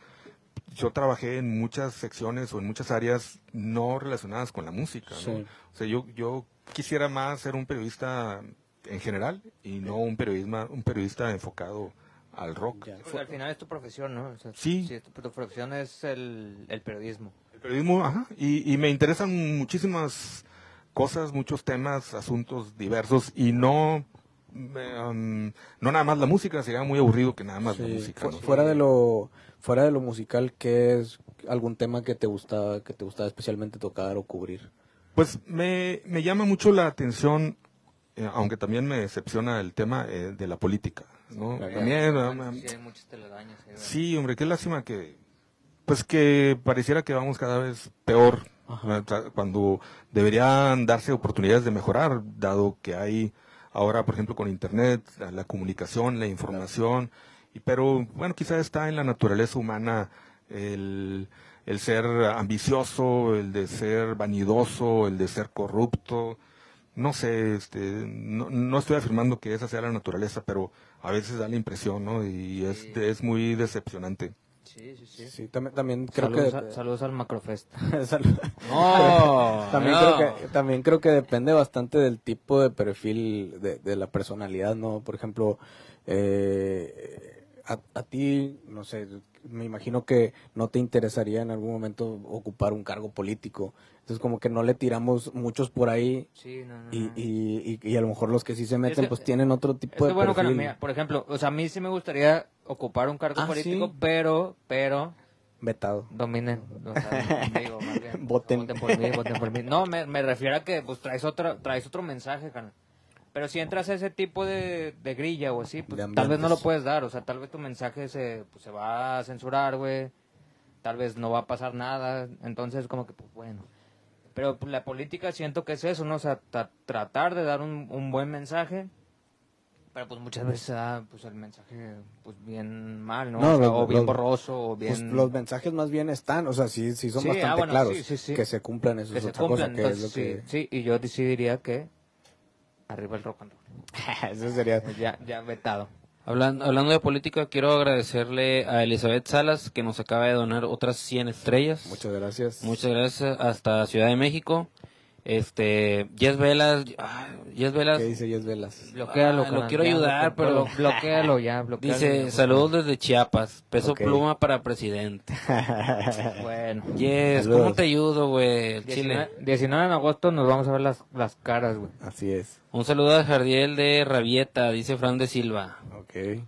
yo trabajé en muchas secciones o en muchas áreas no relacionadas con la música. ¿no? Sí. O sea, yo, yo quisiera más ser un periodista en general y no un periodista, un periodista enfocado al rock. ya. Al final es tu profesión, ¿no? O sea, Sí. tu, tu profesión es el, el periodismo. El periodismo, ajá, y, y me interesan muchísimas cosas, muchos temas, asuntos diversos y no, um, no nada más la música, sería muy aburrido que nada más la Sí, música. fu- ¿no? fuera de lo fuera de lo musical qué es algún tema que te gustaba que te gustaba especialmente tocar o cubrir Pues me, me llama mucho la atención, eh, aunque también me decepciona el tema eh, de la política. ¿no? Claro. También, Bueno, sí, hombre, qué lástima que, pues que pareciera que vamos cada vez peor, cuando deberían darse oportunidades de mejorar, dado que hay ahora, por ejemplo, con Internet, la, la comunicación, la información, y pero bueno, quizás está en la naturaleza humana el, el ser ambicioso, el de ser vanidoso, el de ser corrupto, no sé, este, no, no estoy afirmando que esa sea la naturaleza, pero a veces da la impresión, ¿no? Y es, Sí. es muy decepcionante. Sí, sí, sí. sí también también creo saludos, que a- saludos al Macrofest. No, también no. creo que también creo que depende bastante del tipo de perfil de, de la personalidad no por ejemplo eh, a, a ti no sé me imagino que no te interesaría en algún momento ocupar un cargo político entonces como que no le tiramos muchos por ahí Sí, no, no, y, y, y, y a lo mejor los que sí se meten que- pues tienen otro tipo Es que de bueno, perfil mira, por ejemplo, o sea, a mí sí me gustaría ocupar un cargo Ah, político, ¿sí? pero, pero, vetado dominen, o sea, digo, más bien, Voten. por mí, voten por mí. No, me, me refiero a que pues traes otro, traes otro mensaje, carnal. Pero si entras a ese tipo de, de grilla o así, pues tal vez no lo puedes dar, o sea, tal vez tu mensaje se, pues, se va a censurar, güey, tal vez no va a pasar nada, entonces como que, pues bueno. Pero pues, la política siento que es eso, ¿no? O sea, tra- tratar de dar un, un buen mensaje, pero pues muchas veces da pues, el mensaje pues bien mal, ¿no? No, O sea, los- o bien los- borroso, o bien... Pues los mensajes más bien están, o sea, sí, sí son Sí, bastante ah, bueno, claros. sí, sí, sí. Que se cumplan eso que es se otra cumplan. cosa, que es entonces, lo que... sí, sí, y yo sí diría que arriba el rock and roll. eso sería... Ya, ya vetado. Hablando, hablando de política, quiero agradecerle a Elizabeth Salas que nos acaba de donar otras 100 estrellas. Muchas gracias. Muchas gracias hasta Ciudad de México. Este, Jess Velas, ah, Jess Velas ¿Qué dice Yes Velas? Bloquéalo, Ah, lo quiero ya, ayudar, pero- blo- bloquéalo ya, bloquéalo ya, dice, saludos desde Chiapas, peso Ok. pluma para presidente. Bueno. Saludos. ¿cómo te ayudo, güey? Chile. 19, 19 de agosto nos vamos a ver las, las caras, güey. Así es. Un saludo a Jardiel de Rabieta, dice Fran de Silva. Ok.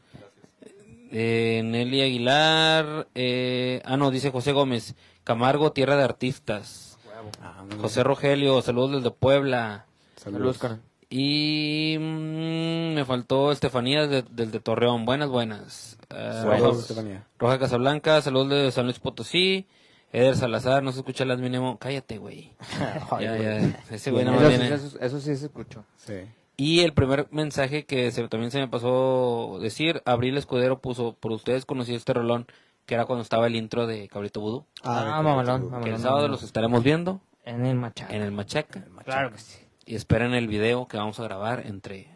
Eh, Nelly Aguilar, eh, ah no, dice José Gómez. Camargo, Tierra de Artistas. Ah, José Rogelio, saludos desde Puebla. Saludos. Y mm, me faltó Estefanía de- desde Torreón. Buenas, buenas. Eh, Saludos, Estefanía. Roja Casablanca, saludos de San Luis Potosí. Eder Salazar, no se escucha las mínimo. Cállate, güey. ya, ya. Ese güey no Eso, viene. eso- eso sí se escuchó. Sí. Y el primer mensaje que se, también se me pasó decir, Abril Escudero puso, por ustedes conocí este rolón, que era cuando estaba el intro de Cabrito Vudú. Ah, de- mamalón, Que mamalón, el sábado mamalón. los estaremos viendo En el machaca. en el Machaca. Claro que sí. Y esperen el video que vamos a grabar entre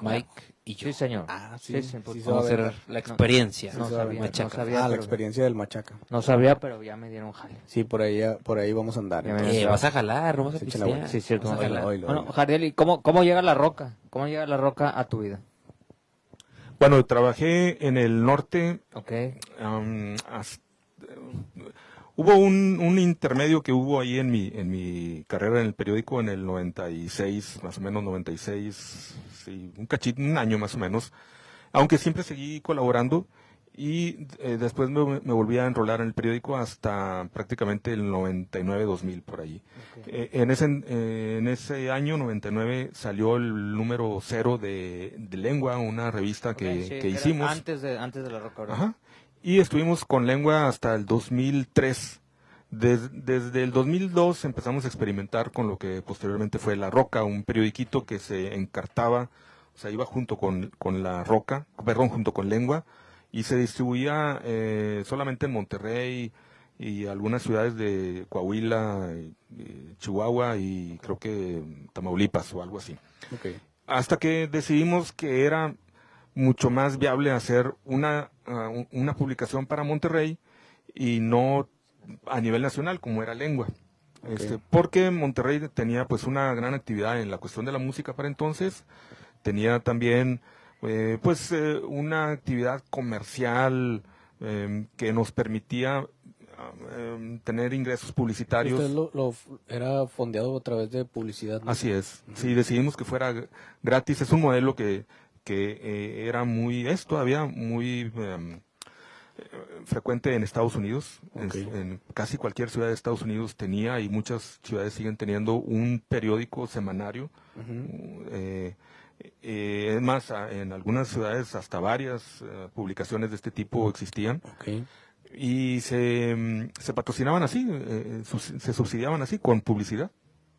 Mike y yo. Sí, señor. Ah, sí, sí, sí, Vamos a hacer la experiencia. No sabía, Machaca. no sabía, Ah, la experiencia del machaca. No sabía, pero ya me dieron jale. Sí, por ahí, por ahí vamos a andar. Eh, vas a jalar, no vas a pistear. Sí, cierto. Vas a Oilo, jalar. oilo, Bueno, ¿y cómo, cómo llega la roca? ¿Cómo llega la roca a tu vida? Bueno, trabajé en el norte. Ok. hasta- hubo un, un intermedio que hubo ahí en mi, en mi carrera en el periódico en el 96, más o menos 96, sí, un cachito, un año más o menos. Aunque siempre seguí colaborando y eh, después me, me volví a enrolar en el periódico hasta prácticamente el 99-2000 por ahí. Eh, en, ese, eh, en ese año 99 salió el número cero de, de Lengua, una revista que, sí, que hicimos. Antes de, antes de la roca. Ajá. Y estuvimos con Lengua hasta el 2003. Des- desde el 2002 empezamos a experimentar con lo que posteriormente fue La Roca, un periodiquito que se encartaba, o sea, iba junto con, con La Roca, perdón, junto con Lengua, y se distribuía eh, solamente en Monterrey y algunas ciudades de Coahuila, y- y Chihuahua y creo que Tamaulipas o algo así Ok. hasta que decidimos que era mucho más viable hacer una, ah, un- una publicación para Monterrey y no a nivel nacional como era lengua. Este, porque Monterrey tenía pues una gran actividad en la cuestión de la música para entonces, tenía también eh, pues eh, una actividad comercial eh, que nos permitía em, tener ingresos publicitarios. Usted lo, era fondeado a través de publicidad. ¿no? Así es. Sí, decidimos que fuera gratis. Es un modelo que, que eh, era muy, es todavía muy em, frecuente en Estados Unidos. En, casi cualquier ciudad de Estados Unidos tenía y muchas ciudades siguen teniendo un periódico semanario. Eh, eh, es más, en algunas ciudades hasta varias eh, publicaciones de este tipo existían y se, mm, se patrocinaban así, eh, sus- se subsidiaban así con publicidad.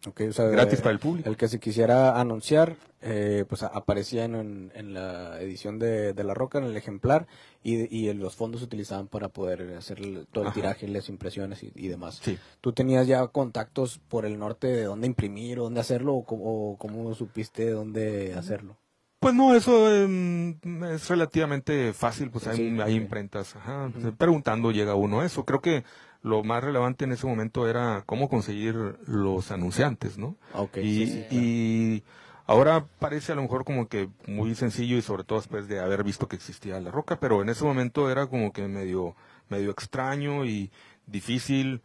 Ok, o sea, Gratis eh, para el público. El que se quisiera anunciar, eh, pues aparecía en, en- en la edición de, de La Roca, en el ejemplar, y, y los fondos se utilizaban para poder hacer el- todo el Ajá. tiraje, las impresiones y, y demás. Sí. ¿Tú tenías ya contactos por el norte de dónde imprimir o dónde hacerlo, o cómo, o cómo supiste dónde hacerlo? Pues no, eso em, es relativamente fácil, pues hay, Sí, hay ok. imprentas, ajá, pues, preguntando llega uno a eso. Creo que lo más relevante en ese momento era cómo conseguir los anunciantes, ¿no? Ok, y, sí, y ahora parece a lo mejor como que muy sencillo y sobre todo después de haber visto que existía La Roca, pero en ese momento era como que medio, medio extraño y difícil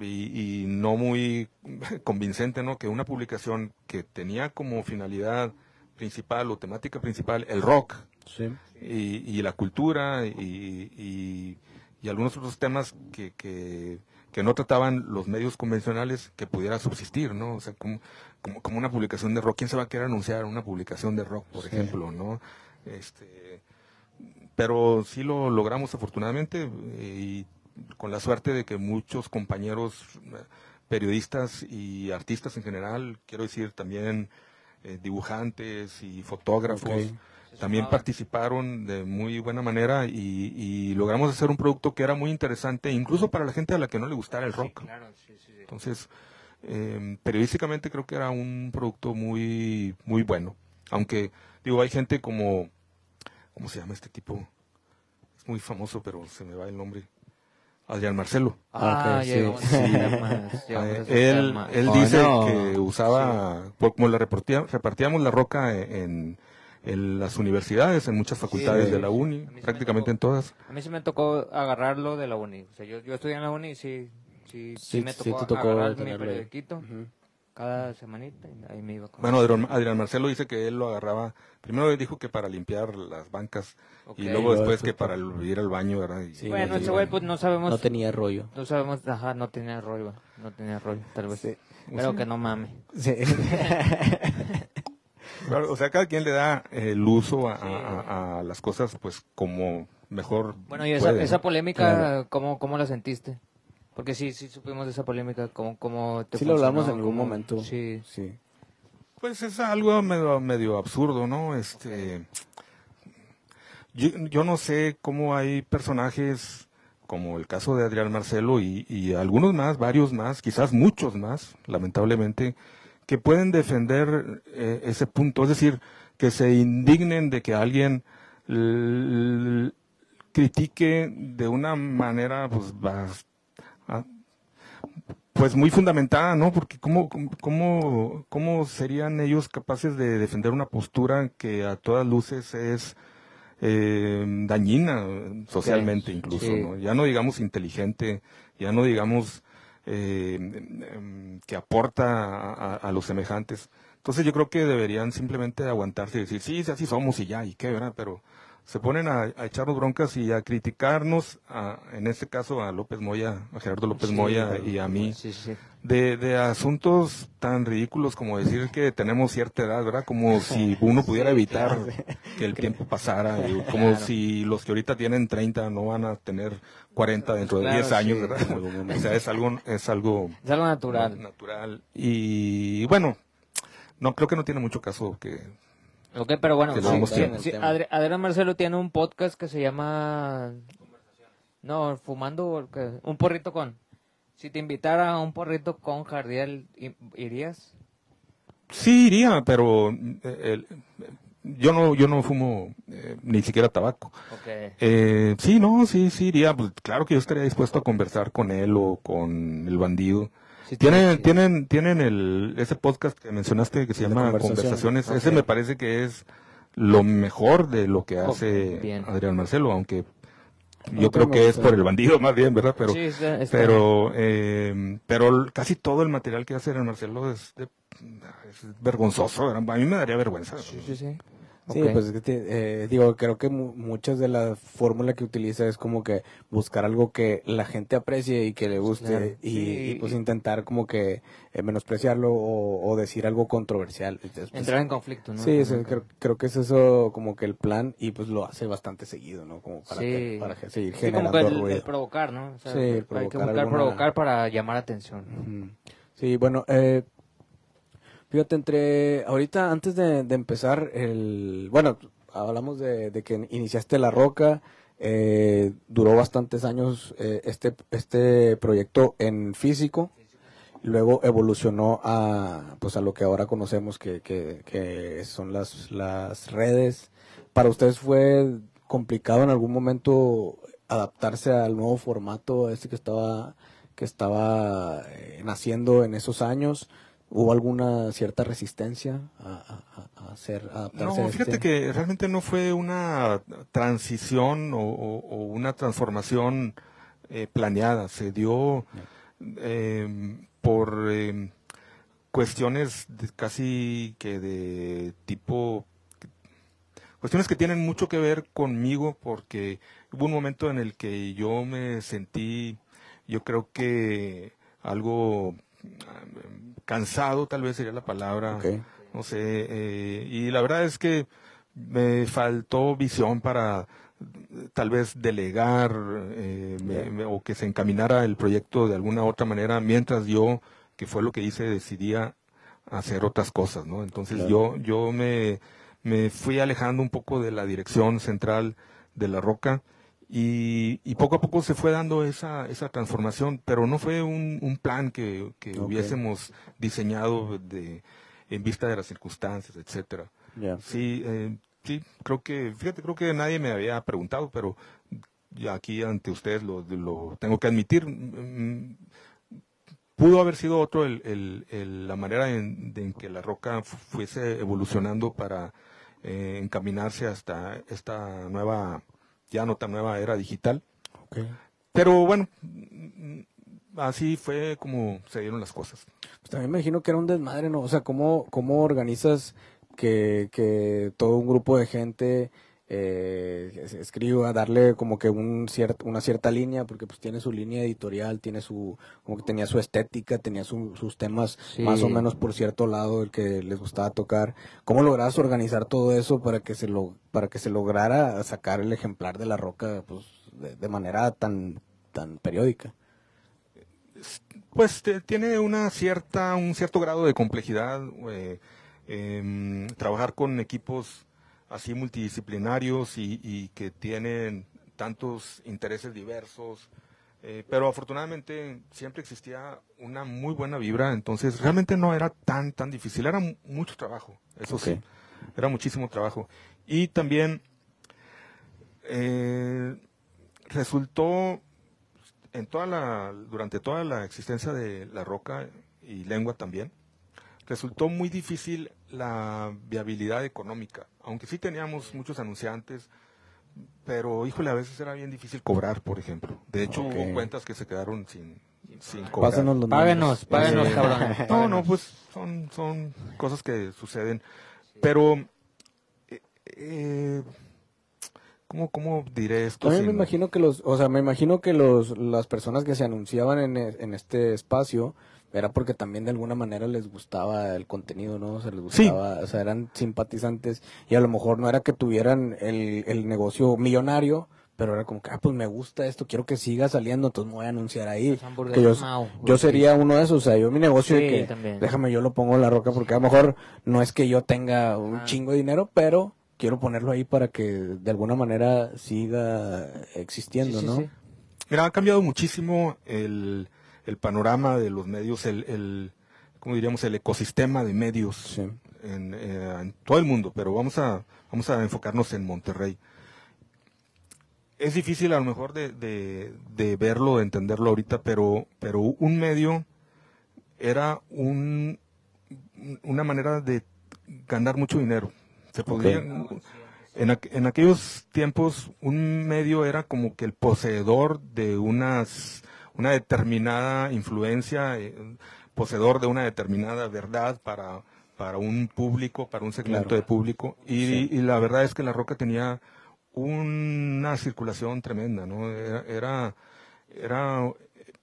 y, y no muy convincente, ¿no? Que una publicación que tenía como finalidad principal o temática principal el rock Sí. y, y la cultura y, y- y algunos otros temas que, que, que no trataban los medios convencionales que pudiera subsistir, ¿no? O sea, como, como, como una publicación de rock, ¿quién se va a querer anunciar una publicación de rock, por ejemplo, ¿no? Este, pero sí lo logramos afortunadamente eh, y con la suerte de que muchos compañeros eh, periodistas y artistas en general, quiero decir también eh, dibujantes y fotógrafos, también participaron de muy buena manera y, y logramos hacer un producto que era muy interesante, incluso para la gente a la que no le gustara el rock. Claro, sí, sí, sí. Entonces, eh, periodísticamente creo que era un producto muy, muy bueno. Aunque, digo, hay gente como, ¿cómo se llama este tipo? Es muy famoso, pero se me va el nombre. Adrián Marcelo. Ah, Ok, sí. llegamos llegamos él él Oh, dice no. que usaba, por- como la repartía- repartíamos la roca en, en las universidades, en muchas facultades Sí. de la uni, sí prácticamente tocó. en todas. A mí sí me tocó agarrarlo de la uni. O sea, yo, yo estudié en la uni y sí, sí, sí, Sí, me sí tocó, agarrar mi tenerlo ahí. periodiquito. Cada semanita y ahí me iba con Bueno, Adrián, Adrián Marcelo dice que él lo agarraba, primero dijo que para limpiar las bancas y luego después que para ir al baño, ¿verdad? Y- Sí, Bueno, ese güey pues no sabemos, No tenía rollo. no sabemos, ajá, no tenía rollo, no tenía rollo, tal vez. Sí. Pero que no mame. Sí. Claro, o sea, cada quien le da el uso a, a- a las cosas, pues como mejor. Bueno, y esa, puede, esa polémica, Claro. ¿cómo, ¿cómo la sentiste? Porque sí, sí supimos de esa polémica, ¿cómo, cómo te Sí lo hablamos en algún ¿Cómo- momento. Sí, Sí. Pues es algo medio, medio absurdo, ¿no? Este, yo, yo no sé cómo hay personajes como el caso de Adrián Marcelo y, y algunos más, varios más, quizás muchos más, lamentablemente, que pueden defender eh, ese punto, es decir, que se indignen de que alguien critique de una manera pues bas- ah, pues muy fundamentada, ¿no? Porque cómo, cómo, cómo serían ellos capaces de defender una postura que a todas luces es eh, dañina socialmente incluso, sí. ¿no? Ya no digamos inteligente, ya no digamos eh, em, que aporta a, a- los semejantes. Entonces yo creo que deberían simplemente aguantarse y decir, sí, sí, así somos y ya, y qué, ¿verdad? Pero se ponen a, a echarnos broncas y a criticarnos, a- en este caso a López Moya, a Gerardo López Sí, Moya y a mí, sí, sí. de, de asuntos tan ridículos como decir que tenemos cierta edad, ¿verdad? Como si uno pudiera evitar que el tiempo pasara, como Claro. si los que ahorita tienen 30 no van a tener 40 dentro de Claro, 10 años. ¿verdad? O sea, es algo, es algo Es algo natural. natural. Y bueno, no creo que no tiene mucho caso que Ok, pero bueno, sí, sí, sí. Adri- Adrián Marcelo tiene un podcast que se llama... No, fumando un porrito con... Si te invitara a un porrito con Jardiel, ¿i- ¿irías? sí iría, pero eh, el- yo no, yo no fumo eh, ni siquiera tabaco. Ok. Eh, sí, no, sí, sí iría. Pues claro que yo estaría dispuesto a conversar con él o con el bandido. Sí, Tienen, sí. tienen, tienen el, ese podcast que mencionaste que se llama conversaciones. Conversaciones. Ese me parece que es lo mejor de lo que hace bien. Adrián Marcelo, aunque yo creo que es por el bandido más bien, ¿verdad? Pero, Sí, está- está pero, eh, pero casi todo el material que hace Adrián Marcelo es, de- es vergonzoso. ¿verdad? A mí me daría vergüenza. Sí, sí, sí. Sí, pues es que te- eh, digo, creo que mu- muchas de la fórmula que utiliza es como que buscar algo que la gente aprecie y que le guste Claro. y, Sí. y, pues intentar como que eh, menospreciarlo o, o decir algo controversial. Entonces, pues, Entrar en conflicto, ¿no? Sí, eso, creo, creo que es eso como que el plan y pues lo hace bastante seguido, ¿no? Como para, Sí. que- para que- seguir Sí, como que el, provocar, ¿no? O sea, Sí, hay que buscar alguna- provocar para llamar atención. Sí, bueno, eh, fíjate, entre, ahorita antes de, de empezar, el, bueno, hablamos de, que iniciaste La Roca, eh, duró bastantes años eh, este, este proyecto en físico, luego evolucionó a, pues a lo que ahora conocemos que, que, que son las, las redes. ¿Para ustedes fue complicado en algún momento adaptarse al nuevo formato este que estaba que estaba eh, naciendo en esos años? ¿Hubo alguna cierta resistencia a, a- a hacer? No, a fíjate este? que realmente no fue una transición o, o- o una transformación eh, planeada. Se dio eh, por eh, cuestiones de- casi que de tipo cuestiones que tienen mucho que ver conmigo porque hubo un momento en el que yo me sentí yo creo que algo cansado tal vez sería la palabra no sé, eh, y la verdad es que me faltó visión para tal vez delegar eh, me- me- o que se encaminara el proyecto de alguna otra manera mientras yo, que fue lo que hice, decidía hacer otras cosas, ¿no? Entonces Claro. yo, yo me, me fui alejando un poco de la dirección central de la roca y, y poco a poco se fue dando esa, esa transformación, pero no fue un, un plan que, que hubiésemos diseñado de, en vista de las circunstancias, etcétera. Sí, eh, sí, creo que, fíjate, creo que nadie me había preguntado, pero aquí ante ustedes lo, lo tengo que admitir. mm, Pudo haber sido otro el, el- el- la manera en, de en que la roca fu- fuese evolucionando para eh, encaminarse hasta esta nueva, ya no tan nueva era digital. Pero bueno, así fue como se dieron las cosas. Pues también me imagino que era un desmadre, ¿no? O sea, ¿cómo, cómo organizas que, que todo un grupo de gente eh, escriba, darle como que un cierto, una cierta línea, porque pues tiene su línea editorial, tiene su, como que tenía su estética, tenía sus temas más o menos por cierto lado el que les gustaba tocar. ¿Cómo logras organizar todo eso para que se lo, para que se lograra sacar el ejemplar de la roca, pues, de, manera tan, tan periódica? Pues tiene una cierta, un cierto grado de complejidad. Eh, em, trabajar con equipos así multidisciplinarios y, que tienen tantos intereses diversos. Eh, pero afortunadamente siempre existía una muy buena vibra, entonces realmente no era tan, tan difícil, era mucho trabajo, eso sí, era muchísimo trabajo. Y también eh, resultó en toda la, durante toda la existencia de la roca y lengua también, resultó muy difícil la viabilidad económica, aunque sí teníamos muchos anunciantes, pero híjole, a veces era bien difícil cobrar, por ejemplo. De hecho, hubo cuentas que se quedaron sin, sin cobrar. páguenos, páguenos, cabrón. No, no, pues son, son cosas que suceden. Pero, eh, eh, ¿cómo, ¿cómo diré esto? También me imagino que los, o sea, me imagino que los, las personas que se anunciaban en, en este espacio, era porque también de alguna manera les gustaba el contenido, ¿no? O sea, les gustaba, o sea, eran simpatizantes y a lo mejor no era que tuvieran el, el negocio millonario, pero era como que, ah, pues me gusta esto, quiero que siga saliendo, entonces me voy a anunciar ahí. yo, sería uno de esos, o sea, yo mi negocio de que, déjame, yo lo pongo en la roca, porque a lo mejor no es que yo tenga un chingo de dinero, pero quiero ponerlo ahí para que de alguna manera siga existiendo, ¿no? Mira, ha cambiado muchísimo el el panorama de los medios, el, el ¿cómo diríamos? El ecosistema de medios eh, en, todo el mundo, pero vamos a, vamos a enfocarnos en Monterrey. Es difícil a lo mejor de, de, verlo, de entenderlo ahorita, pero, pero un medio era un, una manera de ganar mucho dinero. Se podía, en, en, aquellos tiempos un medio era como que el poseedor de unas una determinada influencia, eh, poseedor de una determinada verdad para, para un público, para un segmento de público. Y, la verdad es que La Roca tenía una circulación tremenda, ¿no? Era, era,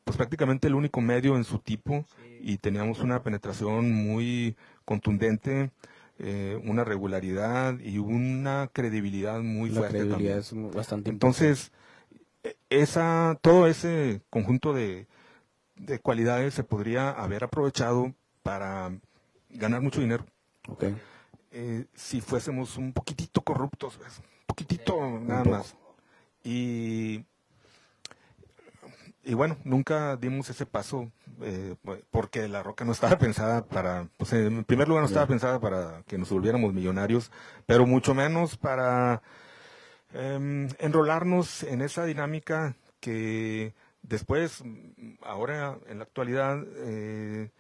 pues prácticamente el único medio en su tipo y teníamos una penetración muy contundente. Eh, una regularidad y una credibilidad muy la fuerte credibilidad es bastante Entonces, esa, todo ese conjunto de, de cualidades se podría haber aprovechado para ganar mucho dinero. Eh, si fuésemos un poquitito corruptos, un poquitito nada más. Y, y bueno, nunca dimos ese paso eh, porque la roca no estaba pensada para, pues en primer lugar no estaba pensada para que nos volviéramos millonarios, pero mucho menos para eh, enrolarnos en esa dinámica que después, ahora en la actualidad, eh,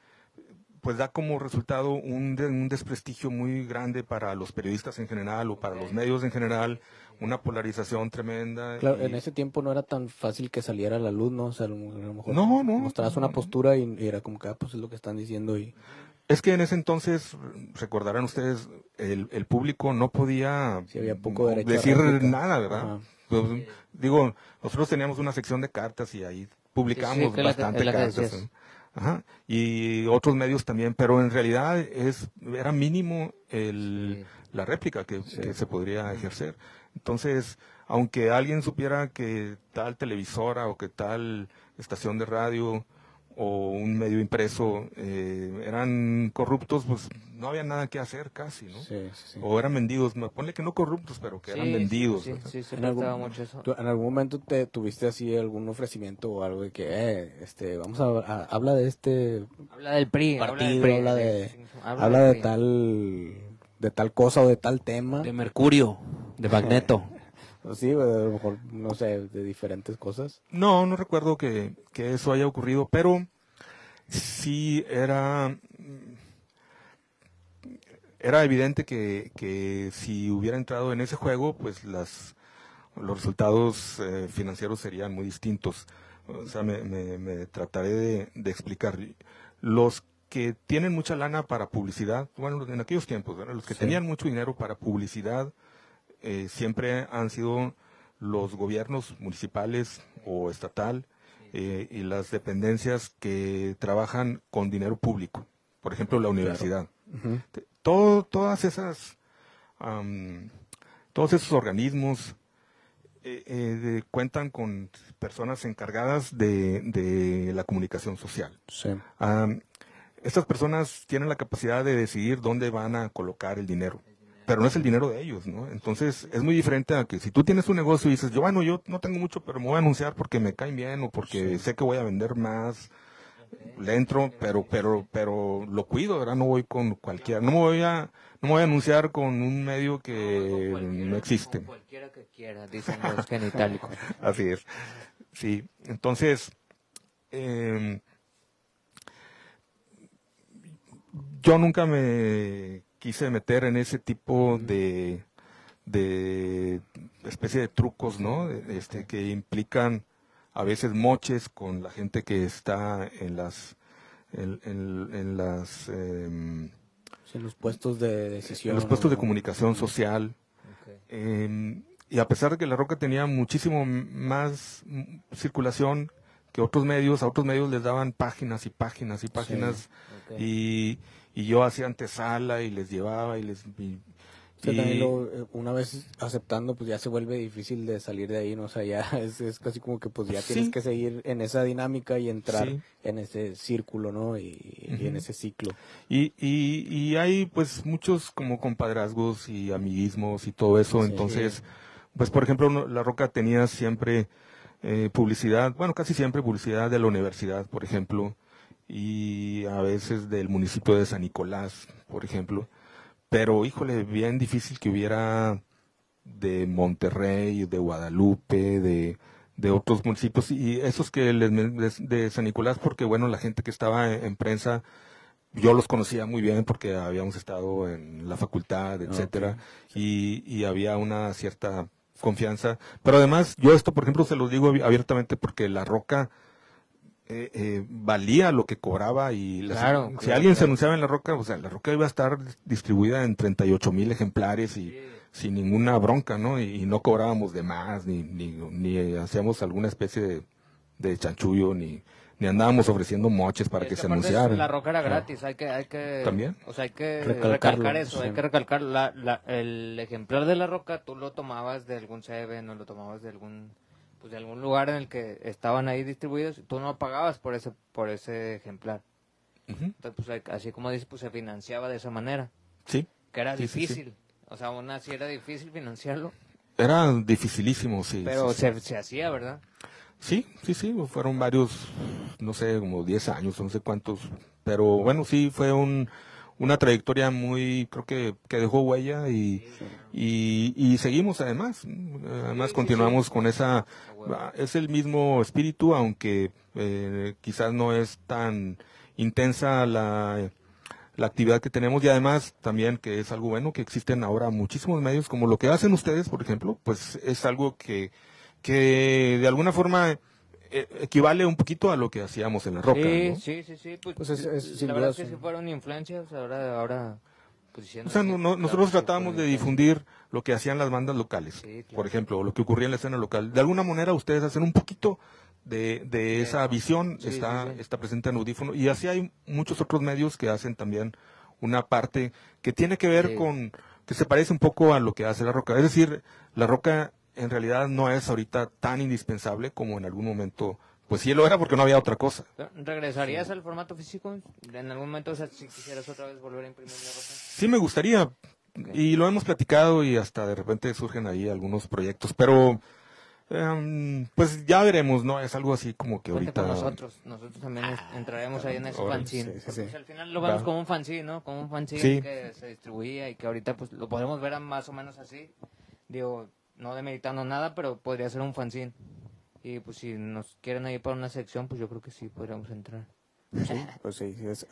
pues da como resultado un, un, desprestigio muy grande para los periodistas en general o para los medios en general, una polarización tremenda. Claro, en ese tiempo no era tan fácil que saliera a la luz, ¿no? O sea, a lo mejor no, no, mostrabas una postura y, era como que, ah, pues es lo que están diciendo y... Es que en ese entonces, recordarán ustedes, el, el público no podía decir nada, ¿verdad? Pues, digo, nosotros teníamos una sección de cartas y ahí publicamos bastante cartas. Ajá. Y otros medios también, pero en realidad es era mínimo el, la réplica que, que se podría ejercer. Entonces, aunque alguien supiera que tal televisora o que tal estación de radio o un medio impreso eh, eran corruptos, pues no había nada que hacer casi, ¿no? Sí, sí, O eran vendidos, ponle que no corruptos, pero que eran vendidos. Sí, sí, ¿En algún, mucho eso. ¿En algún momento te tuviste así algún ofrecimiento o algo de que, eh, este, vamos a, habla de este... Habla del PRI. Partido, habla, de, habla de tal, de tal cosa o de tal tema. De Mercurio, de Magneto. Sí, a lo mejor, no sé, de diferentes cosas. No, no recuerdo que, eso haya ocurrido, pero sí era era evidente que, que, si hubiera entrado en ese juego, pues las, los resultados eh, financieros serían muy distintos. O sea, me, me- me trataré de, de explicar. Los que tienen mucha lana para publicidad, bueno, en aquellos tiempos, ¿verdad? los que Sí. tenían mucho dinero para publicidad, eh, siempre han sido los gobiernos municipales o estatal eh, y las dependencias que trabajan con dinero público. Por ejemplo, la universidad. Todo, todas esas, todos esos organismos eh, de- cuentan con personas encargadas de, de la comunicación social. Sí. Estas personas tienen la capacidad de decidir dónde van a colocar el dinero, pero no es el dinero de ellos, ¿no? Entonces es muy diferente a que si tú tienes un negocio y dices, yo bueno, yo no tengo mucho, pero me voy a anunciar porque me caen bien o porque sé que voy a vender más, le entro, pero, pero, pero lo cuido, ¿verdad? No voy con cualquiera, no me voy a, no me voy a anunciar con un medio que no existe. Cualquiera que quiera, dicen los genitálicos. Así es. Sí, entonces, eh, yo nunca me quise meter en ese tipo de, de especie de trucos, ¿no? Este, que implican a veces moches con la gente que está en las, en, en- en las, em, Sí, los puestos de decisión. en los puestos de comunicación social. Eh, y a pesar de que La Roca tenía muchísimo más circulación que otros medios, a otros medios les daban páginas y páginas y páginas y, y yo hacía antesala y les llevaba y les... y- O sea, y- también lo, eh, una vez aceptando, pues ya se vuelve difícil de salir de ahí, ¿no? O sea, ya es, es casi como que pues ya tienes Sí. que seguir en esa dinámica y entrar Sí. en ese círculo, ¿no? Y, y en ese ciclo. Y, y, y hay pues muchos como compadrazgos y amiguismos y todo eso. Sí. Entonces, pues por ejemplo, La Roca tenía siempre eh, publicidad, bueno, casi siempre publicidad de la universidad, por ejemplo, y a veces del municipio de San Nicolás, por ejemplo. Pero, híjole, bien difícil que hubiera de Monterrey, de Guadalupe, de, de otros municipios y esos que les, de San Nicolás, porque bueno, la gente que estaba en, en prensa, yo los conocía muy bien porque habíamos estado en la facultad, etcétera, y, y había una cierta confianza. Pero además, yo esto, por ejemplo, se lo digo abi- abiertamente porque La Roca eh, eh, valía lo que cobraba y las- Claro, si claro, alguien se anunciaba en La Roca, o sea, La Roca iba a estar distribuida en 38 mil ejemplares y sin ninguna bronca, ¿no? Y, y no cobrábamos de más, ni, ni, ni hacíamos alguna especie de, de chanchullo, ni, ni andábamos ofreciendo moches para que se aparte anunciaran. La roca era gratis, hay que, hay que... ¿También? O sea, hay que recalcar eso, sí. hay que recalcar la, la- el ejemplar de la roca, tú lo tomabas de algún Seven o lo tomabas de algún pues de algún lugar en el que estaban ahí distribuidos, tú no pagabas por ese por ese ejemplar. Entonces, pues, así como dices, pues se financiaba de esa manera, Sí, que era Sí, sí, sí. difícil. O sea, aún así era difícil financiarlo, era dificilísimo, sí. pero. Se, se hacía, ¿verdad? Sí, sí, sí, fueron varios, no sé, como 10 años, no sé cuántos, pero bueno, sí, fue un, una trayectoria muy, creo que, que dejó huella y, y, y seguimos además, además continuamos con esa, es el mismo espíritu, aunque eh, quizás no es tan intensa la, la actividad que tenemos y además también que es algo bueno que existen ahora muchísimos medios como lo que hacen ustedes, por ejemplo, pues es algo que, que de alguna forma eh, equivale un poquito a lo que hacíamos en la roca. sí, ¿no? sí, sí, sí, pues, Pues es- la verdad es que sí fueron influencias, ahora, ahora, pues O sea, no- no- nosotros tratábamos de difundir lo que hacían las bandas locales, Sí, claro. por ejemplo, lo que ocurría en la escena local. De alguna manera ustedes hacen un poquito de, de esa visión, Sí, está, está presente en Audífono. Y así hay muchos otros medios que hacen también una parte que tiene que ver con, que se parece un poco a lo que hace la roca. Es decir, la roca en realidad no es ahorita tan indispensable como en algún momento, pues sí lo era porque no había otra cosa. ¿Regresarías al formato físico? En algún momento, o sea, si quisieras otra vez volver a imprimir la ropa. Sí me gustaría, y lo hemos platicado y hasta de repente surgen ahí algunos proyectos, pero em, pues ya veremos, ¿no? Es algo así como que ahorita... con nosotros, nosotros también es- entraremos ahí en ese Órale, fanzine. sí, sí, sí. pues, al final lo vemos Va. como un fanzine, ¿no? Como un fanzine Sí. que se distribuía y que ahorita pues lo podemos ver más o menos así. Digo, no demeritando nada, pero podría ser un fanzine. Y pues si nos quieren ahí para una sección, pues yo creo que sí podríamos entrar. Sí, pues sí. sí, es-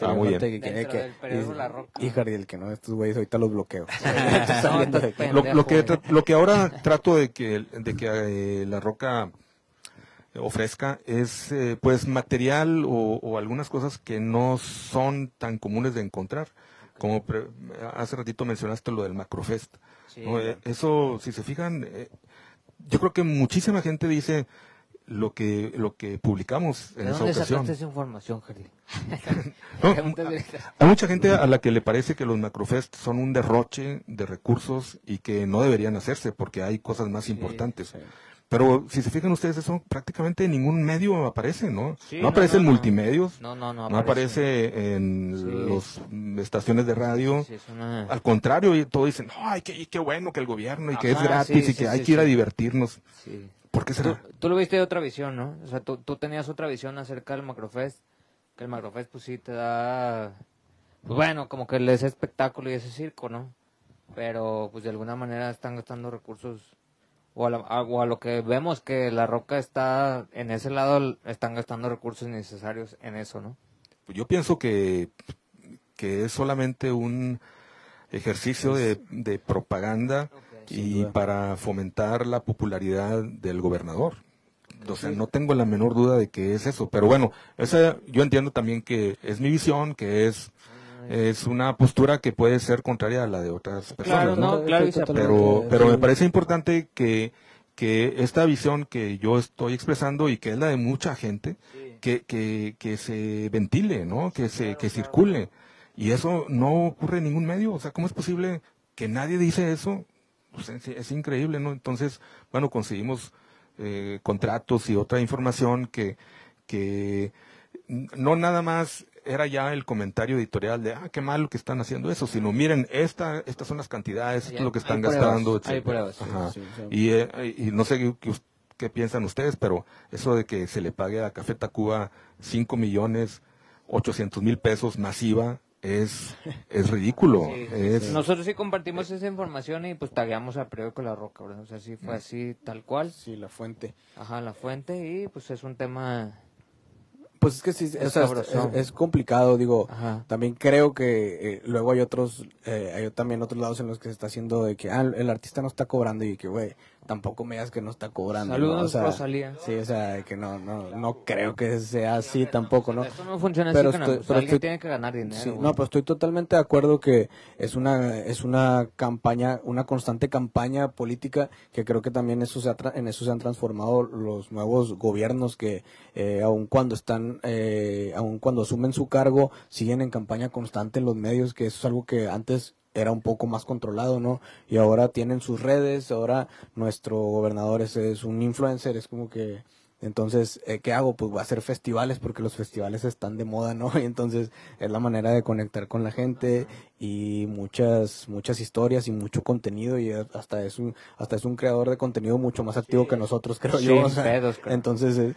Ah, muy bien. que- que- que- y- La Roca. Hija del que no, estos güeyes ahorita los bloqueo. No, Lo, lo que, tra- lo que ahora trato de que, de que eh, la roca ofrezca es eh, pues material o, algunas cosas que no son tan comunes de encontrar. Como hace ratito mencionaste lo del Macrofest. Eh, eso, si se fijan, eh, yo creo que muchísima gente dice lo que lo que publicamos en ¿De esa dónde ocasión. esa información, Jerry? hay mucha gente a la que le parece que los Macrofest son un derroche de recursos y que no deberían hacerse porque hay cosas más importantes. Pero si se fijan ustedes, eso prácticamente en ningún medio aparece, ¿no? no aparece en multimedios, no, no, no, aparece, en las estaciones de radio. Al contrario, y todos dicen, ay, qué, qué bueno que el gobierno y que es gratis y que hay que ir a divertirnos. ¿Por qué será? Tú, lo viste de otra visión, ¿no? O sea, tú, tú tenías otra visión acerca del Macrofest, que el Macrofest pues sí te da, pues bueno, como que ese espectáculo y ese circo, ¿no? Pero pues de alguna manera están gastando recursos o a, lo que vemos que la roca está en ese lado, están gastando recursos necesarios en eso, ¿no? Pues yo pienso que, que es solamente un ejercicio de, de propaganda y para fomentar la popularidad del gobernador. O sea, no tengo la menor duda de que es eso. Pero bueno, esa, yo entiendo también que es mi visión, que es es una postura que puede ser contraria a la de otras personas. Claro, claro, pero, pero me parece importante que, que esta visión que yo estoy expresando y que es la de mucha gente, que, que, que se ventile, ¿no? Que se, que circule. Y eso no ocurre en ningún medio. O sea, ¿cómo es posible que nadie dice eso? Pues es, increíble, ¿no? Entonces, bueno, conseguimos eh, contratos y otra información que, que no nada más era ya el comentario editorial de, ah, qué malo que están haciendo eso, sino miren, esta, estas son las cantidades, esto es lo que están gastando, y, eh, y, no sé qué, piensan ustedes, pero eso de que se le pague a Café Tacuba 5 millones 800 mil pesos masiva, es, es ridículo. Nosotros sí compartimos esa información y pues tagueamos al periódico La Roca, O sea, sí fue mm. así, tal cual. Sí, la fuente. Ajá, la fuente y pues es un tema pues es que sí, es, es, complicado, digo, también creo que eh, luego hay otros, eh, hay también otros lados en los que se está haciendo de que, ah, el artista no está cobrando y que, güey, tampoco me digas que no está cobrando. Saludos, ¿no? Rosalía. Sí, o sea, que no, no, no creo que sea así tampoco, ¿no? Eso no funciona pero así, estoy, pero alguien tiene que ganar dinero. Sí, no, pero estoy totalmente de acuerdo que es una, es una campaña, una constante campaña política que creo que también eso se en eso se han transformado los nuevos gobiernos que eh, aun cuando están, eh, aun cuando asumen su cargo, siguen en campaña constante en los medios, que eso es algo que antes era un poco más controlado, ¿no? Y ahora tienen sus redes, ahora nuestro gobernador es, es un influencer, es como que, entonces, eh, ¿qué hago? Pues voy a hacer festivales porque los festivales están de moda, ¿no? Y entonces es la manera de conectar con la gente y muchas muchas historias y mucho contenido y hasta es un hasta es un creador de contenido mucho más activo que nosotros, creo yo. Entonces, eh,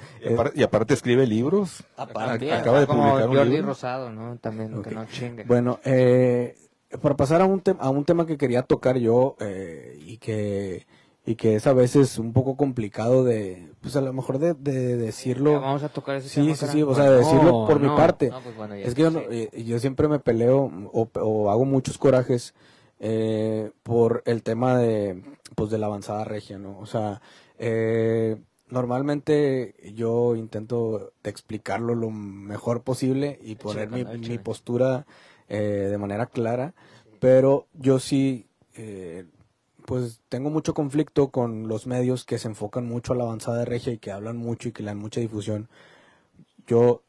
y, aparte, escribe libros. Aparte, acaba de publicar un libro. Rosado, ¿no? También que no chingue. Bueno, eh para pasar a un, a un tema que quería tocar yo eh, y que y que es a veces un poco complicado de, pues a lo mejor de, de decirlo. vamos a tocar ese sí, tema. Sí, sí, o sea, de decirlo por mi parte. Pues es que yo, yo, siempre me peleo o, o hago muchos corajes eh, por el tema de, pues de la avanzada regia, ¿no? O sea, eh, normalmente yo intento explicarlo lo mejor posible y poner mi, mi postura eh, de manera clara, pero yo sí, eh, pues tengo mucho conflicto con los medios que se enfocan mucho a la avanzada de regia y que hablan mucho y que le dan mucha difusión. Yo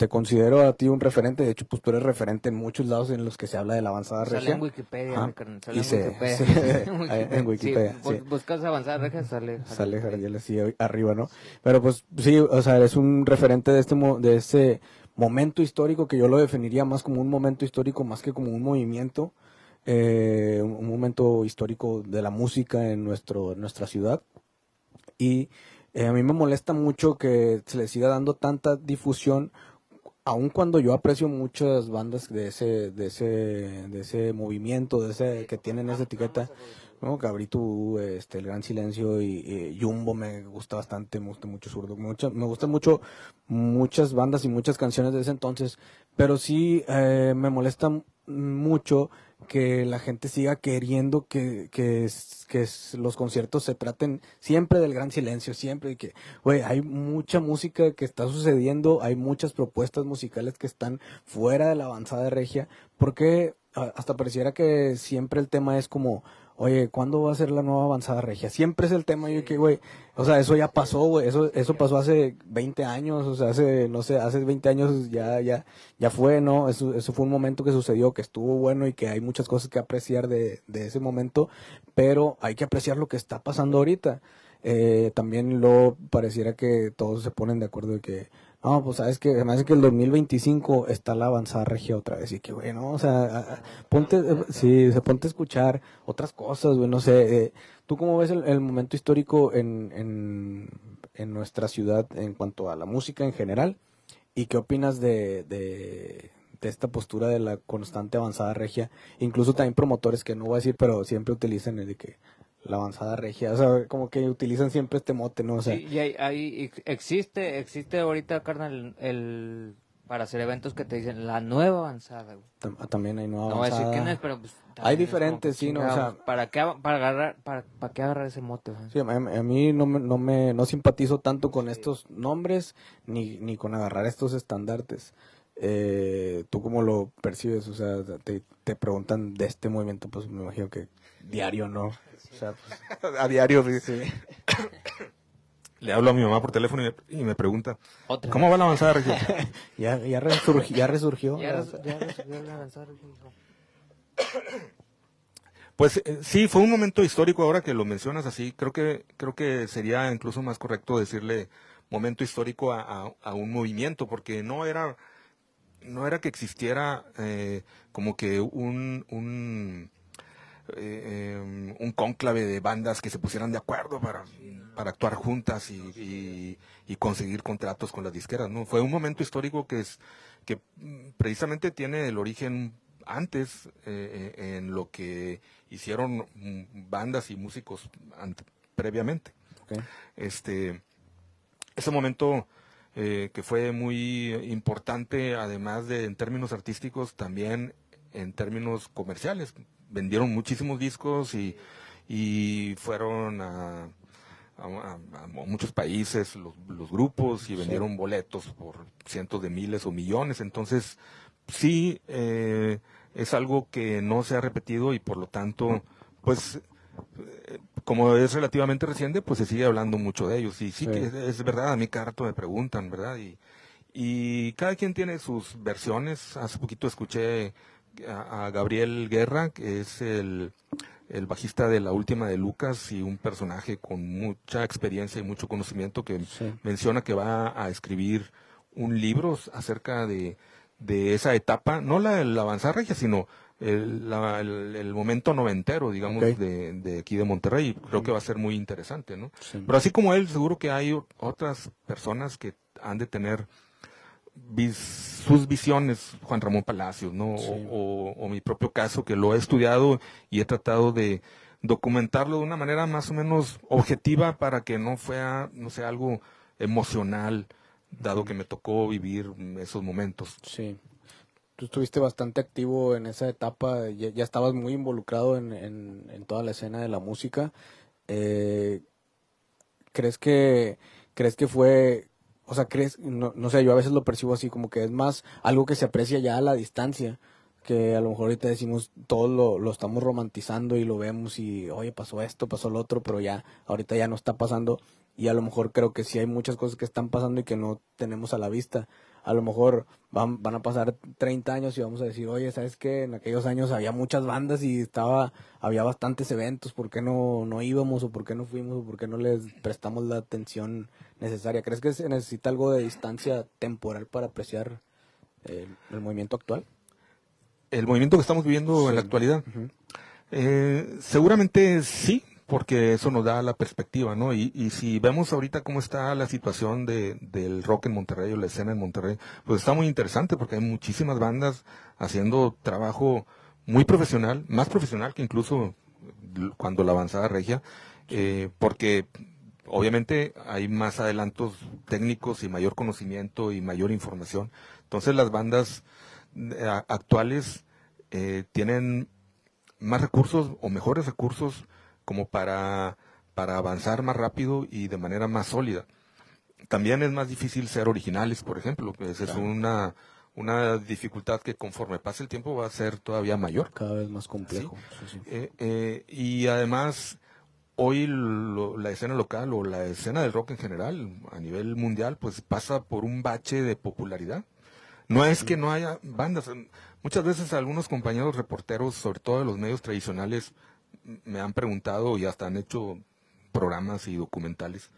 te considero a ti un referente, de hecho, pues tú eres referente en muchos lados en los que se habla de la avanzada regia. Sale en Wikipedia, sale en Wikipedia. en Wikipedia. buscas avanzada regia, sale. Sale Jardiel así arriba, ¿no? Pero pues sí, o sea, eres un referente de este, de este momento histórico que yo lo definiría más como un momento histórico más que como un movimiento, eh, un momento histórico de la música en nuestro, nuestra ciudad. Y eh, a mí me molesta mucho que se le siga dando tanta difusión, aun cuando yo aprecio muchas bandas de ese, de ese, de ese movimiento, de ese, que tienen esa etiqueta. ¿No? Cabrito, este, El Gran Silencio y, Jumbo me gusta bastante, me gusta mucho Zurdo, me gustan mucho muchas bandas y muchas canciones de ese entonces, pero sí eh, me molesta mucho que la gente siga queriendo que, que, que los conciertos se traten siempre del gran silencio, siempre que, güey, hay mucha música que está sucediendo, hay muchas propuestas musicales que están fuera de la avanzada regia, porque hasta pareciera que siempre el tema es como, oye, ¿cuándo va a ser la nueva avanzada regia? Siempre es el tema, yo que, güey, o sea, eso ya pasó, güey, eso, eso pasó hace 20 años, o sea, hace, no sé, hace 20 años ya, ya, ya fue, ¿no? Eso, eso fue un momento que sucedió, que estuvo bueno y que hay muchas cosas que apreciar de, de ese momento, pero hay que apreciar lo que está pasando ahorita. Eh, también lo pareciera que todos se ponen de acuerdo de que, no, pues sabes que además que el 2025 está la avanzada regia otra vez y que bueno, o sea, ponte, eh, sí, se ponte a escuchar otras cosas, güey, no sé, eh, ¿tú cómo ves el, momento histórico en, en, en, nuestra ciudad en cuanto a la música en general? ¿Y qué opinas de, de, de esta postura de la constante avanzada regia? Incluso también promotores que no voy a decir, pero siempre utilizan el de que la avanzada regia, o sea, como que utilizan siempre este mote, ¿no? O sea, sí, y ahí, existe, existe ahorita, carnal, el, para hacer eventos que te dicen la nueva avanzada, ah, También hay nueva no avanzada. No voy a decir quién es, pero pues, Hay diferentes, sí, ¿no? O sea, ¿para qué, para agarrar, para, para qué agarrar ese mote? Sí, a, mí no me, no me, no simpatizo tanto con estos nombres, ni, ni con agarrar estos estandartes. Eh, ¿Tú cómo lo percibes? O sea, te, te preguntan de este movimiento, pues me imagino que diario, ¿no? Pues, a diario, Le hablo a mi mamá por teléfono y me, pregunta, ¿cómo va la avanzada región? ya, ya, resurgió, ya resurgió. la avanzada Pues eh, sí, fue un momento histórico ahora que lo mencionas así. Creo que creo que sería incluso más correcto decirle momento histórico a, un movimiento, porque no era no era que existiera eh, como que un, un eh, un cónclave de bandas que se pusieran de acuerdo para, para actuar juntas y, conseguir contratos con las disqueras. ¿no? Fue un momento histórico que, es, que precisamente tiene el origen antes eh, eh, en lo que hicieron bandas y músicos previamente. Este, ese momento que fue muy importante, además de en términos artísticos, también en términos comerciales vendieron muchísimos discos y, y fueron a, a, muchos países los, los, grupos y vendieron boletos por cientos de miles o millones. Entonces, sí, eh, es algo que no se ha repetido y por lo tanto, pues, eh, como es relativamente reciente, pues se sigue hablando mucho de ellos. Y sí, que es, verdad, a mí cada rato me preguntan, ¿verdad? Y, y cada quien tiene sus versiones. Hace poquito escuché a, Gabriel Guerra, que es el, bajista de la última de Lucas y un personaje con mucha experiencia y mucho conocimiento que menciona que va a escribir un libro acerca de, esa etapa, no la, la avanzar regia, sino el, el, momento noventero, digamos, de, de, aquí de Monterrey. Creo que va a ser muy interesante, ¿no? Pero así como él, seguro que hay otras personas que han de tener sus visiones, Juan Ramón Palacios, ¿no? O, mi propio caso, que lo he estudiado y he tratado de documentarlo de una manera más o menos objetiva para que no fuera, no sea algo emocional, dado que me tocó vivir esos momentos. Sí. Tú estuviste bastante activo en esa etapa, ya, estabas muy involucrado en, en, toda la escena de la música. Eh, ¿Crees que crees que fue o sea, crees, no, no sé, yo a veces lo percibo así, como que es más algo que se aprecia ya a la distancia, que a lo mejor ahorita decimos, todo lo, lo estamos romantizando y lo vemos y, oye, pasó esto, pasó lo otro, pero ya, ahorita ya no está pasando y a lo mejor creo que sí hay muchas cosas que están pasando y que no tenemos a la vista a lo mejor van, van a pasar 30 años y vamos a decir, oye, ¿sabes qué? En aquellos años había muchas bandas y estaba, había bastantes eventos, ¿por qué no, no íbamos o por qué no fuimos o por qué no les prestamos la atención necesaria? ¿Crees que se necesita algo de distancia temporal para apreciar el, movimiento actual? El movimiento que estamos viviendo en la actualidad. Eh, seguramente sí, porque eso nos da la perspectiva, ¿no? Y, y si vemos ahorita cómo está la situación de, del rock en Monterrey o la escena en Monterrey, pues está muy interesante porque hay muchísimas bandas haciendo trabajo muy profesional, más profesional que incluso cuando la avanzada regia, eh, porque obviamente hay más adelantos técnicos y mayor conocimiento y mayor información. Entonces las bandas eh, actuales eh, tienen más recursos o mejores recursos como para, para avanzar más rápido y de manera más sólida. También es más difícil ser originales, por ejemplo, esa es una, una dificultad que conforme pase el tiempo va a ser todavía mayor. Cada vez más complejo. sí, sí. Eh, eh, y además, hoy lo- la escena local o la escena del rock en general, a nivel mundial, pues pasa por un bache de popularidad. No es que no haya bandas. Muchas veces algunos compañeros reporteros, sobre todo de los medios tradicionales, me han preguntado y hasta han hecho programas y documentales.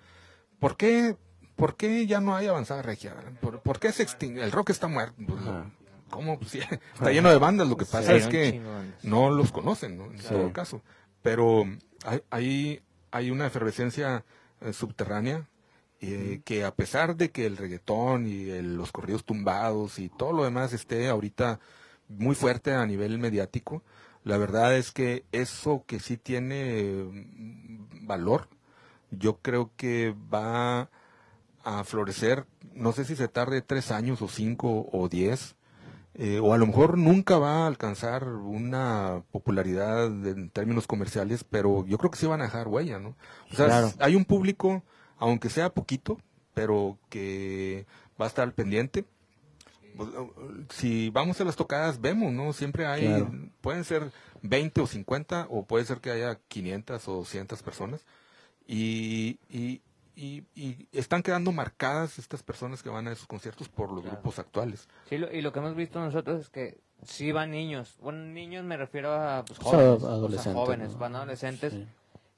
¿Por qué, por qué ya no hay avanzada regia? ¿Por, por qué se extingue? El rock está muerto. Pues, Ajá. ¿Cómo? Pues, está lleno de bandas. Lo que pasa Sí, es que no los conocen, ¿no? En Sí. todo caso. Pero hay, hay, una efervescencia eh, subterránea eh, que a pesar de que el reggaetón y el- los corridos tumbados y todo lo demás esté ahorita muy fuerte a nivel mediático, la verdad es que eso que sí tiene mm, valor, yo creo que va a florecer, no sé si se tarde tres años o cinco o diez, eh, o a lo mejor nunca va a alcanzar una popularidad en términos comerciales, pero yo creo que sí van a dejar huella, ¿no? O sea, Claro. hay un público, aunque sea poquito, pero que va a estar al pendiente. Pues, uh, Si vamos a las tocadas, vemos, ¿no? Siempre hay, Claro. pueden ser 20 o 50, o puede ser que haya 500 o 200 personas. Y, y, y, y están quedando marcadas estas personas que van a esos conciertos por los Claro. grupos actuales. Sí, lo- y lo que hemos visto nosotros es que sí van niños. Bueno, niños me refiero a pues, O sea, jóvenes. o sea, adolescentes, jóvenes, ¿no? van adolescentes Sí.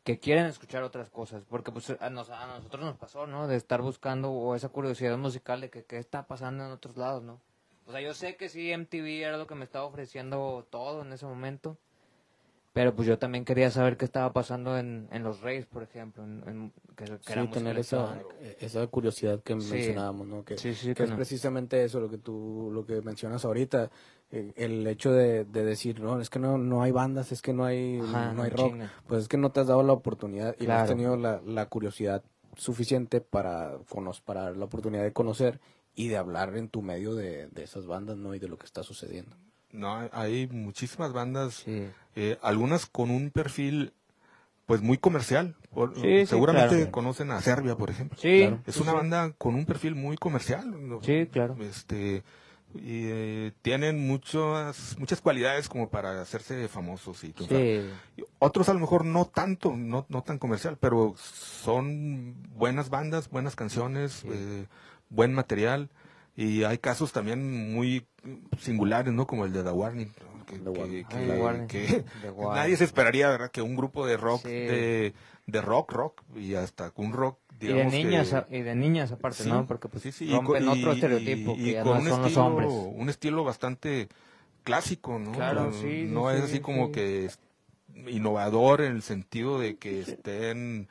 que quieren escuchar otras cosas. Porque pues a, nos- a nosotros nos pasó, ¿no? De estar buscando o esa curiosidad musical de que qué está pasando en otros lados, ¿no? O sea, yo sé que sí, MTV era lo que me estaba ofreciendo todo en ese momento. Pero pues yo también quería saber qué estaba pasando en, en Los Reyes, por ejemplo. En, en- que, que Sí, tener esa, electrónica. esa curiosidad que Sí. mencionábamos, ¿no? Que, Sí, que es no. precisamente eso lo que tú, lo que mencionas ahorita, eh, el hecho de, de decir, no, es que no, no hay bandas, es que no hay, Ajá, no hay rock, pues es que no te has dado la oportunidad y no has tenido la, la curiosidad suficiente para, para la oportunidad de conocer y de hablar en tu medio de, de esas bandas, ¿no? Y de lo que está sucediendo. No, hay- muchísimas bandas, Sí. eh, algunas con un perfil pues muy comercial. Por- Sí, sí, seguramente claro. conocen a Serbia, por ejemplo. Sí, Claro. Es una sí. banda con un perfil muy comercial. ¿no? Sí, claro. Este, y, eh, tienen muchas muchas cualidades como para hacerse famosos y. Sí. Y Otros a lo mejor no tanto, no, no tan comercial, pero son buenas bandas, buenas canciones, eh, buen material. Y hay casos también muy singulares, ¿no? Como el de The Warning. Que, The que- Warning. que- The Warning. que The Warning. nadie se esperaría, ¿verdad? Que un grupo de rock, Sí. de, de rock, rock, y hasta un rock, Y de digamos niñas, que- y de niñas aparte, Sí, ¿no? Porque pues sí, sí, rompen otro y- estereotipo que ya con no un son los estilo, hombres. Un estilo bastante clásico, ¿no? Claro, No- sí, No sí, es así como que innovador en el sentido de que estén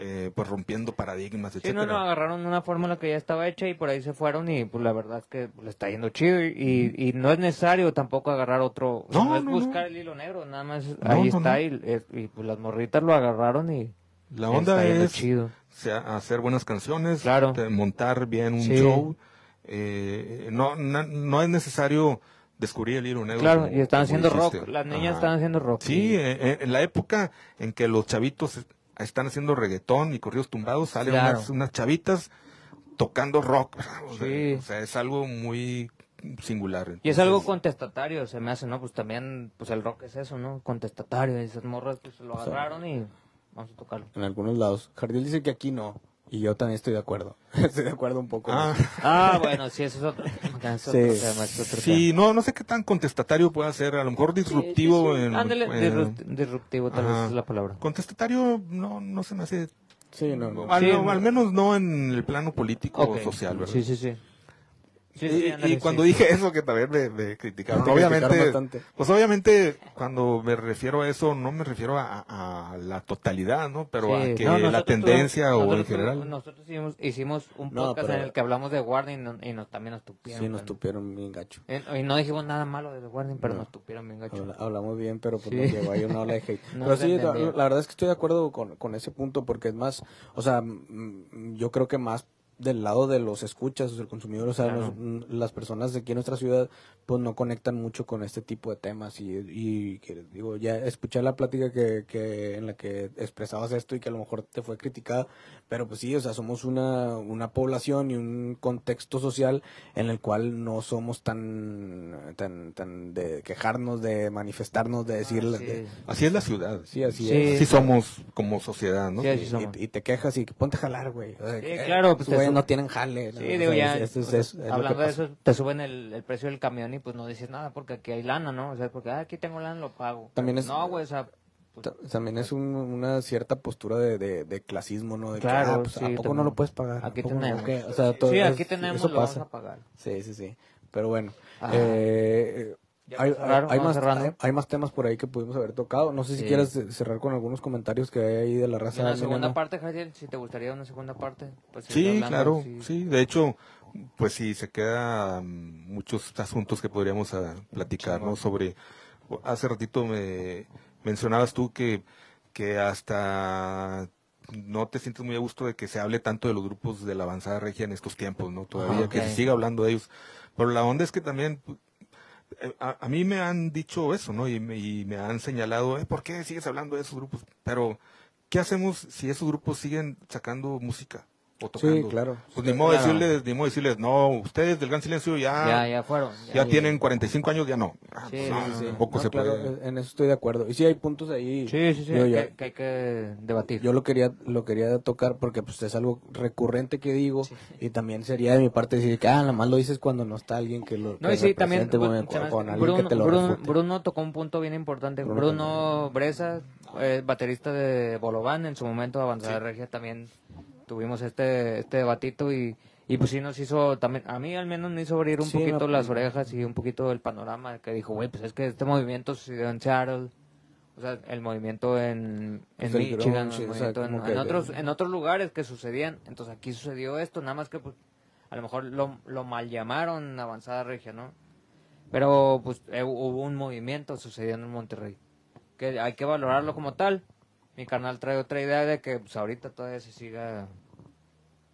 eh, pues rompiendo paradigmas, Sí, etcétera. no, no, agarraron una fórmula que ya estaba hecha y por ahí se fueron y pues la verdad es que le está yendo chido y, y, no es necesario tampoco agarrar otro, No, no, es no, buscar no. el hilo negro, nada más ahí está. Y, y, pues las morritas lo agarraron y La onda está yendo es chido. sea, hacer buenas canciones, Claro. montar bien un Sí. show. Eh, no, no es necesario descubrir el hilo negro. Claro, como- y están haciendo dijiste. rock, las niñas Ajá. están haciendo rock. Sí, y- eh, en la época en que los chavitos están haciendo reggaetón y corridos tumbados, salen Claro. unas, unas chavitas tocando rock. O sea, Sí. o sea, es algo muy singular. Y es algo contestatario, se me hace, ¿no? Pues también, pues el rock es eso, ¿no? Contestatario, y esas morras pues lo sea, agarraron y vamos a tocarlo. En algunos lados. Jardín dice que aquí no. Y yo también estoy de acuerdo. estoy de acuerdo un poco. Ah, Ah, bueno, sí, eso es otro tema. es otro Sí. tema, es otro sí, no, no sé qué tan contestatario puede ser, a lo mejor disruptivo. Sí, sí, sí. en- Ándale, en- disrupt- disruptivo tal Ajá. vez es la palabra. Contestatario no, no se me hace, Sí, no, no. al, Sí, no, no. al menos no en el plano político Ok. o social, ¿verdad? Sí, sí, sí. Sí, y, sí, y ándale, cuando sí. dije eso que también me, me criticaron, Te criticaron obviamente, pues obviamente cuando me refiero a eso no me refiero a, a la totalidad, ¿no? Pero Sí. a que No, la tendencia o en general. Nosotros hicimos, hicimos un No, podcast pero- en el que hablamos de Warning y, no- y nos, también nos tupieron. Sí, nos tupieron bien gacho. Eh, Y no dijimos nada malo de The Warning, pero No. nos tupieron bien gacho. Habla- hablamos bien, pero pues Sí. nos llegó ahí una ola de hate. No pero sí, la, verdad es que estoy de acuerdo con, con ese punto porque es más, o sea, yo creo que más del lado de los escuchas, o el consumidor, o sea, Claro. nos- las personas de aquí en nuestra ciudad, pues no conectan mucho con este tipo de temas y, y que digo, ya escuché la plática que, que en la que expresabas esto y que a lo mejor te fue criticada, pero pues sí, o sea, somos una, una población y un contexto social en el cual no somos tan, tan, tan de quejarnos, de manifestarnos, de decir, Ah, Sí. de- Así es la ciudad. sí, así Sí. es. Así somos como sociedad, ¿no? Sí, así Y- somos. y, y te quejas y que ponte a jalar, güey. O sea, Sí, que, claro, pues, no tienen jale. ¿no? Sí, digo, ya, que hablando de eso, te suben el, el precio del camión y pues no dices nada porque aquí hay lana, ¿no? O sea, porque ah, aquí tengo lana, lo pago. También es- No, güey, o sea, pues, Ta- También es un- una cierta postura de, de, de clasismo, ¿no? De que, Claro, ah, pues, sí, ¿a poco no lo puedes pagar? Aquí ¿A poco no? tenemos. ¿Qué? O sea, todo sí, aquí tenemos, eso lo vamos a pagar. Sí, sí, sí. Pero bueno, eh, hay, más, cerrando. hay, hay más temas por ahí que pudimos haber tocado. No sé si Sí. quieres cerrar con algunos comentarios que hay ahí de la raza. una segunda parte, Javier, si te gustaría una segunda parte. Pues, Sí, hablando, claro, sí. sí. De hecho, pues sí, se quedan muchos asuntos que podríamos ah, platicar, ¿no? Sobre, hace ratito me mencionabas tú que, que hasta no te sientes muy a gusto de que se hable tanto de los grupos de la avanzada regia en estos tiempos, ¿no? Todavía Ah, que se siga hablando de ellos. Pero la onda es que también a, a mí me han dicho eso, ¿no? Y me, y me han señalado, eh, ¿por qué sigues hablando de esos grupos? Pero, ¿qué hacemos si esos grupos siguen sacando música o tocando? claro. Pues ni modo, Claro. decirles, ni modo decirles, no, ustedes del Gran Silencio ya, Ya, ya, ya fueron. Ya, tienen 45 años, ya no. Ah, Sí, pues, sí, no, sí, sí. Tampoco No, se claro, puede. en eso estoy de acuerdo. Y sí hay puntos ahí. Sí, sí, sí, Digo, que, ya- que hay que debatir. Yo lo quería lo quería tocar porque pues es algo recurrente que digo y también sería de mi parte decir que ah, nada más lo dices cuando no está alguien que lo No, que y sí, también hace- con alguien Bruno, que te lo Bruno. Bruno tocó un punto bien importante. Bruno Bruno, Bresa, eh, baterista de Bolobán, en su momento Avanzada Regia, también tuvimos este este debatito y, y pues sí nos hizo también, a mí al menos me hizo abrir un Sí, poquito no, las orejas y un poquito el panorama que dijo, güey, pues es que este movimiento sucedió en Seattle. O sea, el movimiento en, en Pues Michigan, grunge, el o sea, movimiento en, como que- en otros en otros lugares que sucedían. Entonces aquí sucedió esto, nada más que pues a lo mejor lo, lo mal llamaron avanzada regia, ¿no? Pero pues eh, hubo un movimiento sucediendo en Monterrey. Que hay que valorarlo como tal. Mi canal trae otra idea de que pues ahorita todavía se siga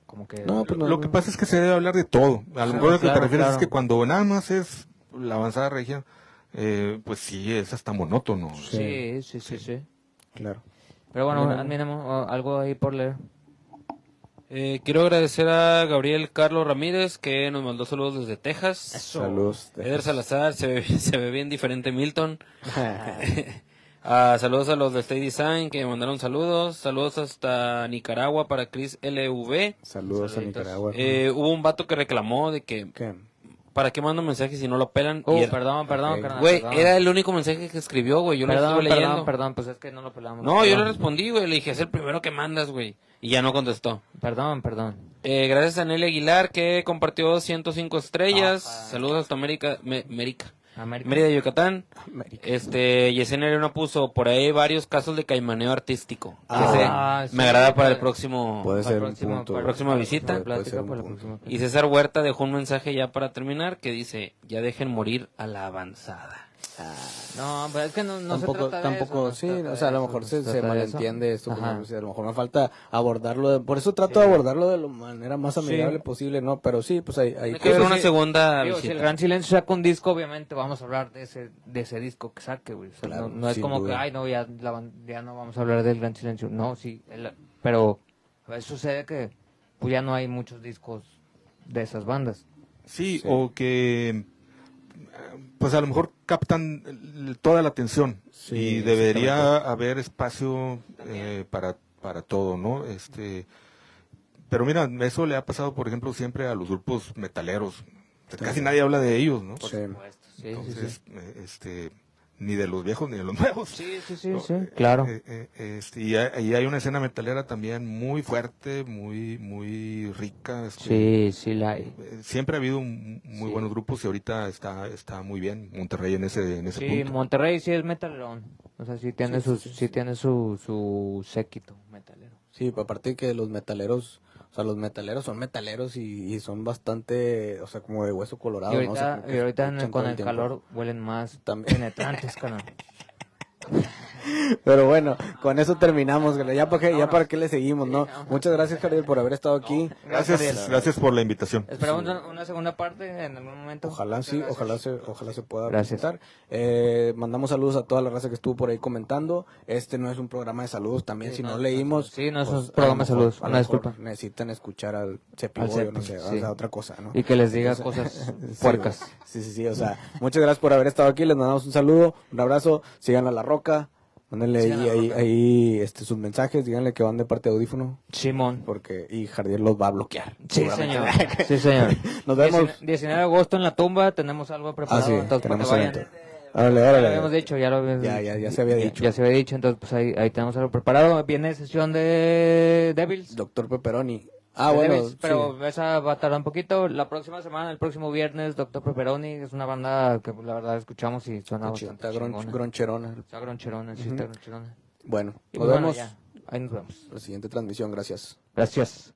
como que... No, pues no, lo no. que pasa es que se debe hablar de todo. A lo mejor lo que te refieres claro. es que cuando nada más es la avanzada regia, eh, pues sí, es hasta monótono. sí, sí, sí, sí. Claro. Pero bueno, Bueno. admiremos, algo ahí por leer. Eh, quiero agradecer a Gabriel Carlos Ramírez que nos mandó saludos desde Texas. Saludos. Eder Salazar, se ve, se ve bien diferente Milton. Ah, saludos a los de Stay Design que me mandaron saludos. Saludos hasta Nicaragua para Chris LV. Saludos a. Nicaragua. Eh, hubo un vato que reclamó de que ¿Qué? ¿para qué mando mensajes si no lo pelan? Oh, Y perdón, perdón, carnal, Güey, perdón. era el único mensaje que escribió, güey. Yo lo Perdón, estuve leyendo. perdón, perdón, pues es que no lo pelamos. No, yo le respondí, güey. Le dije, es el primero que mandas, güey. Y ya no contestó. Perdón, perdón. Eh, gracias a Nelly Aguilar que compartió 105 estrellas. Saludos hasta América, Me- Mérica. América. Mérida, Yucatán. América. Este, Yesenia Arena puso por ahí varios casos de caimaneo artístico. Que Ah, se- sí, me agrada para el próximo. Puede Para ser próxima- punto. para la Próxima visita. Puede- puede Plática ser un para la punto. próxima. Y César Huerta dejó un mensaje ya para terminar que dice, ya dejen morir a la avanzada. No, pero es que no, no tampoco, se trata de tampoco, eso, no sí, se trata o sea, a lo mejor no se, se se trata de eso. malentiende esto, como, o sea, a lo mejor me falta abordarlo, de- por eso trato de abordarlo de la manera más amigable posible, ¿no? Pero sí, pues hay, hay que ver una segunda Digo, si el Gran Silencio saca un disco, obviamente vamos a hablar de ese, de ese disco que saque, güey. O sea, Claro, no, no es como duda. que, ay, no, ya, la ya no vamos a hablar del Gran Silencio. No, sí, el- pero a veces sucede que pues ya no hay muchos discos de esas bandas. Sí, Sí. o que pues a lo mejor captan toda la atención Sí, y debería haber espacio eh, para para todo, ¿no? Este pero mira, eso le ha pasado, por ejemplo, siempre a los grupos metaleros. Casi nadie habla de ellos, ¿no? Sí, sí, sí. Entonces, eh, este ni de los viejos ni de los nuevos. Sí, sí, sí, ¿no? sí, Eh, claro. eh, eh, este, y, hay, y hay una escena metalera también muy fuerte, muy muy rica. este, Sí, sí la hay. eh, Siempre ha habido un- muy Sí. buenos grupos y ahorita está está muy bien Monterrey en ese en ese Sí, punto. Monterrey sí es metalero. O sea, sí tiene, Sí, su, sí, sí, sí, sí. tiene su, su séquito metalero. Sí, aparte que los metaleros, o sea, los metaleros son metaleros y, y son bastante, o sea, como de hueso colorado, y ¿no? O sea, ahorita, como que y ahorita con el calor huelen más También. penetrantes, canal. Pero bueno, con eso terminamos. Ya para qué, ya para qué le seguimos, ¿no? Muchas gracias, Javier, por haber estado aquí. Gracias, gracias por la invitación. Esperamos una, segunda parte en algún momento. Ojalá sí, ojalá se, ojalá se pueda presentar. Eh, mandamos saludos a toda la raza que estuvo por ahí comentando. Este no es un programa de saludos, también si no, leímos. Sí, no es un pues, programa de saludos. Una disculpa. Necesitan escuchar al Cepillo, no sé, a otra cosa, ¿no? Y que les diga cosas puercas. Sí, sí, sí, o sea, muchas gracias por haber estado aquí. Les mandamos un saludo, un abrazo. Sigan a La Roca. Mándenle ahí, ahí, este, sus mensajes, díganle que van de parte de audífono. Simón. Porque, y Jardier los va a bloquear. Sí, señor. sí, señor. Nos vemos. 19 de agosto en la tumba, tenemos algo preparado. Ah, sí, entonces, tenemos vayan. Órale, órale. Ya lo habíamos dicho, ya lo habíamos ya, ya, ya se había dicho. Ya, se había dicho, entonces pues ahí, ahí tenemos algo preparado. Viene sesión de Devils. Doctor Pepperoni. Ah, bueno. pero esa va a tardar un poquito. La próxima semana, el próximo viernes, Doctor Pepperoni es una banda que la verdad escuchamos y suena bastante Está groncherona. Está groncherona, sí, está groncherona. Bueno, nos pues vemos. Ahí nos vemos. La siguiente transmisión, gracias. Gracias.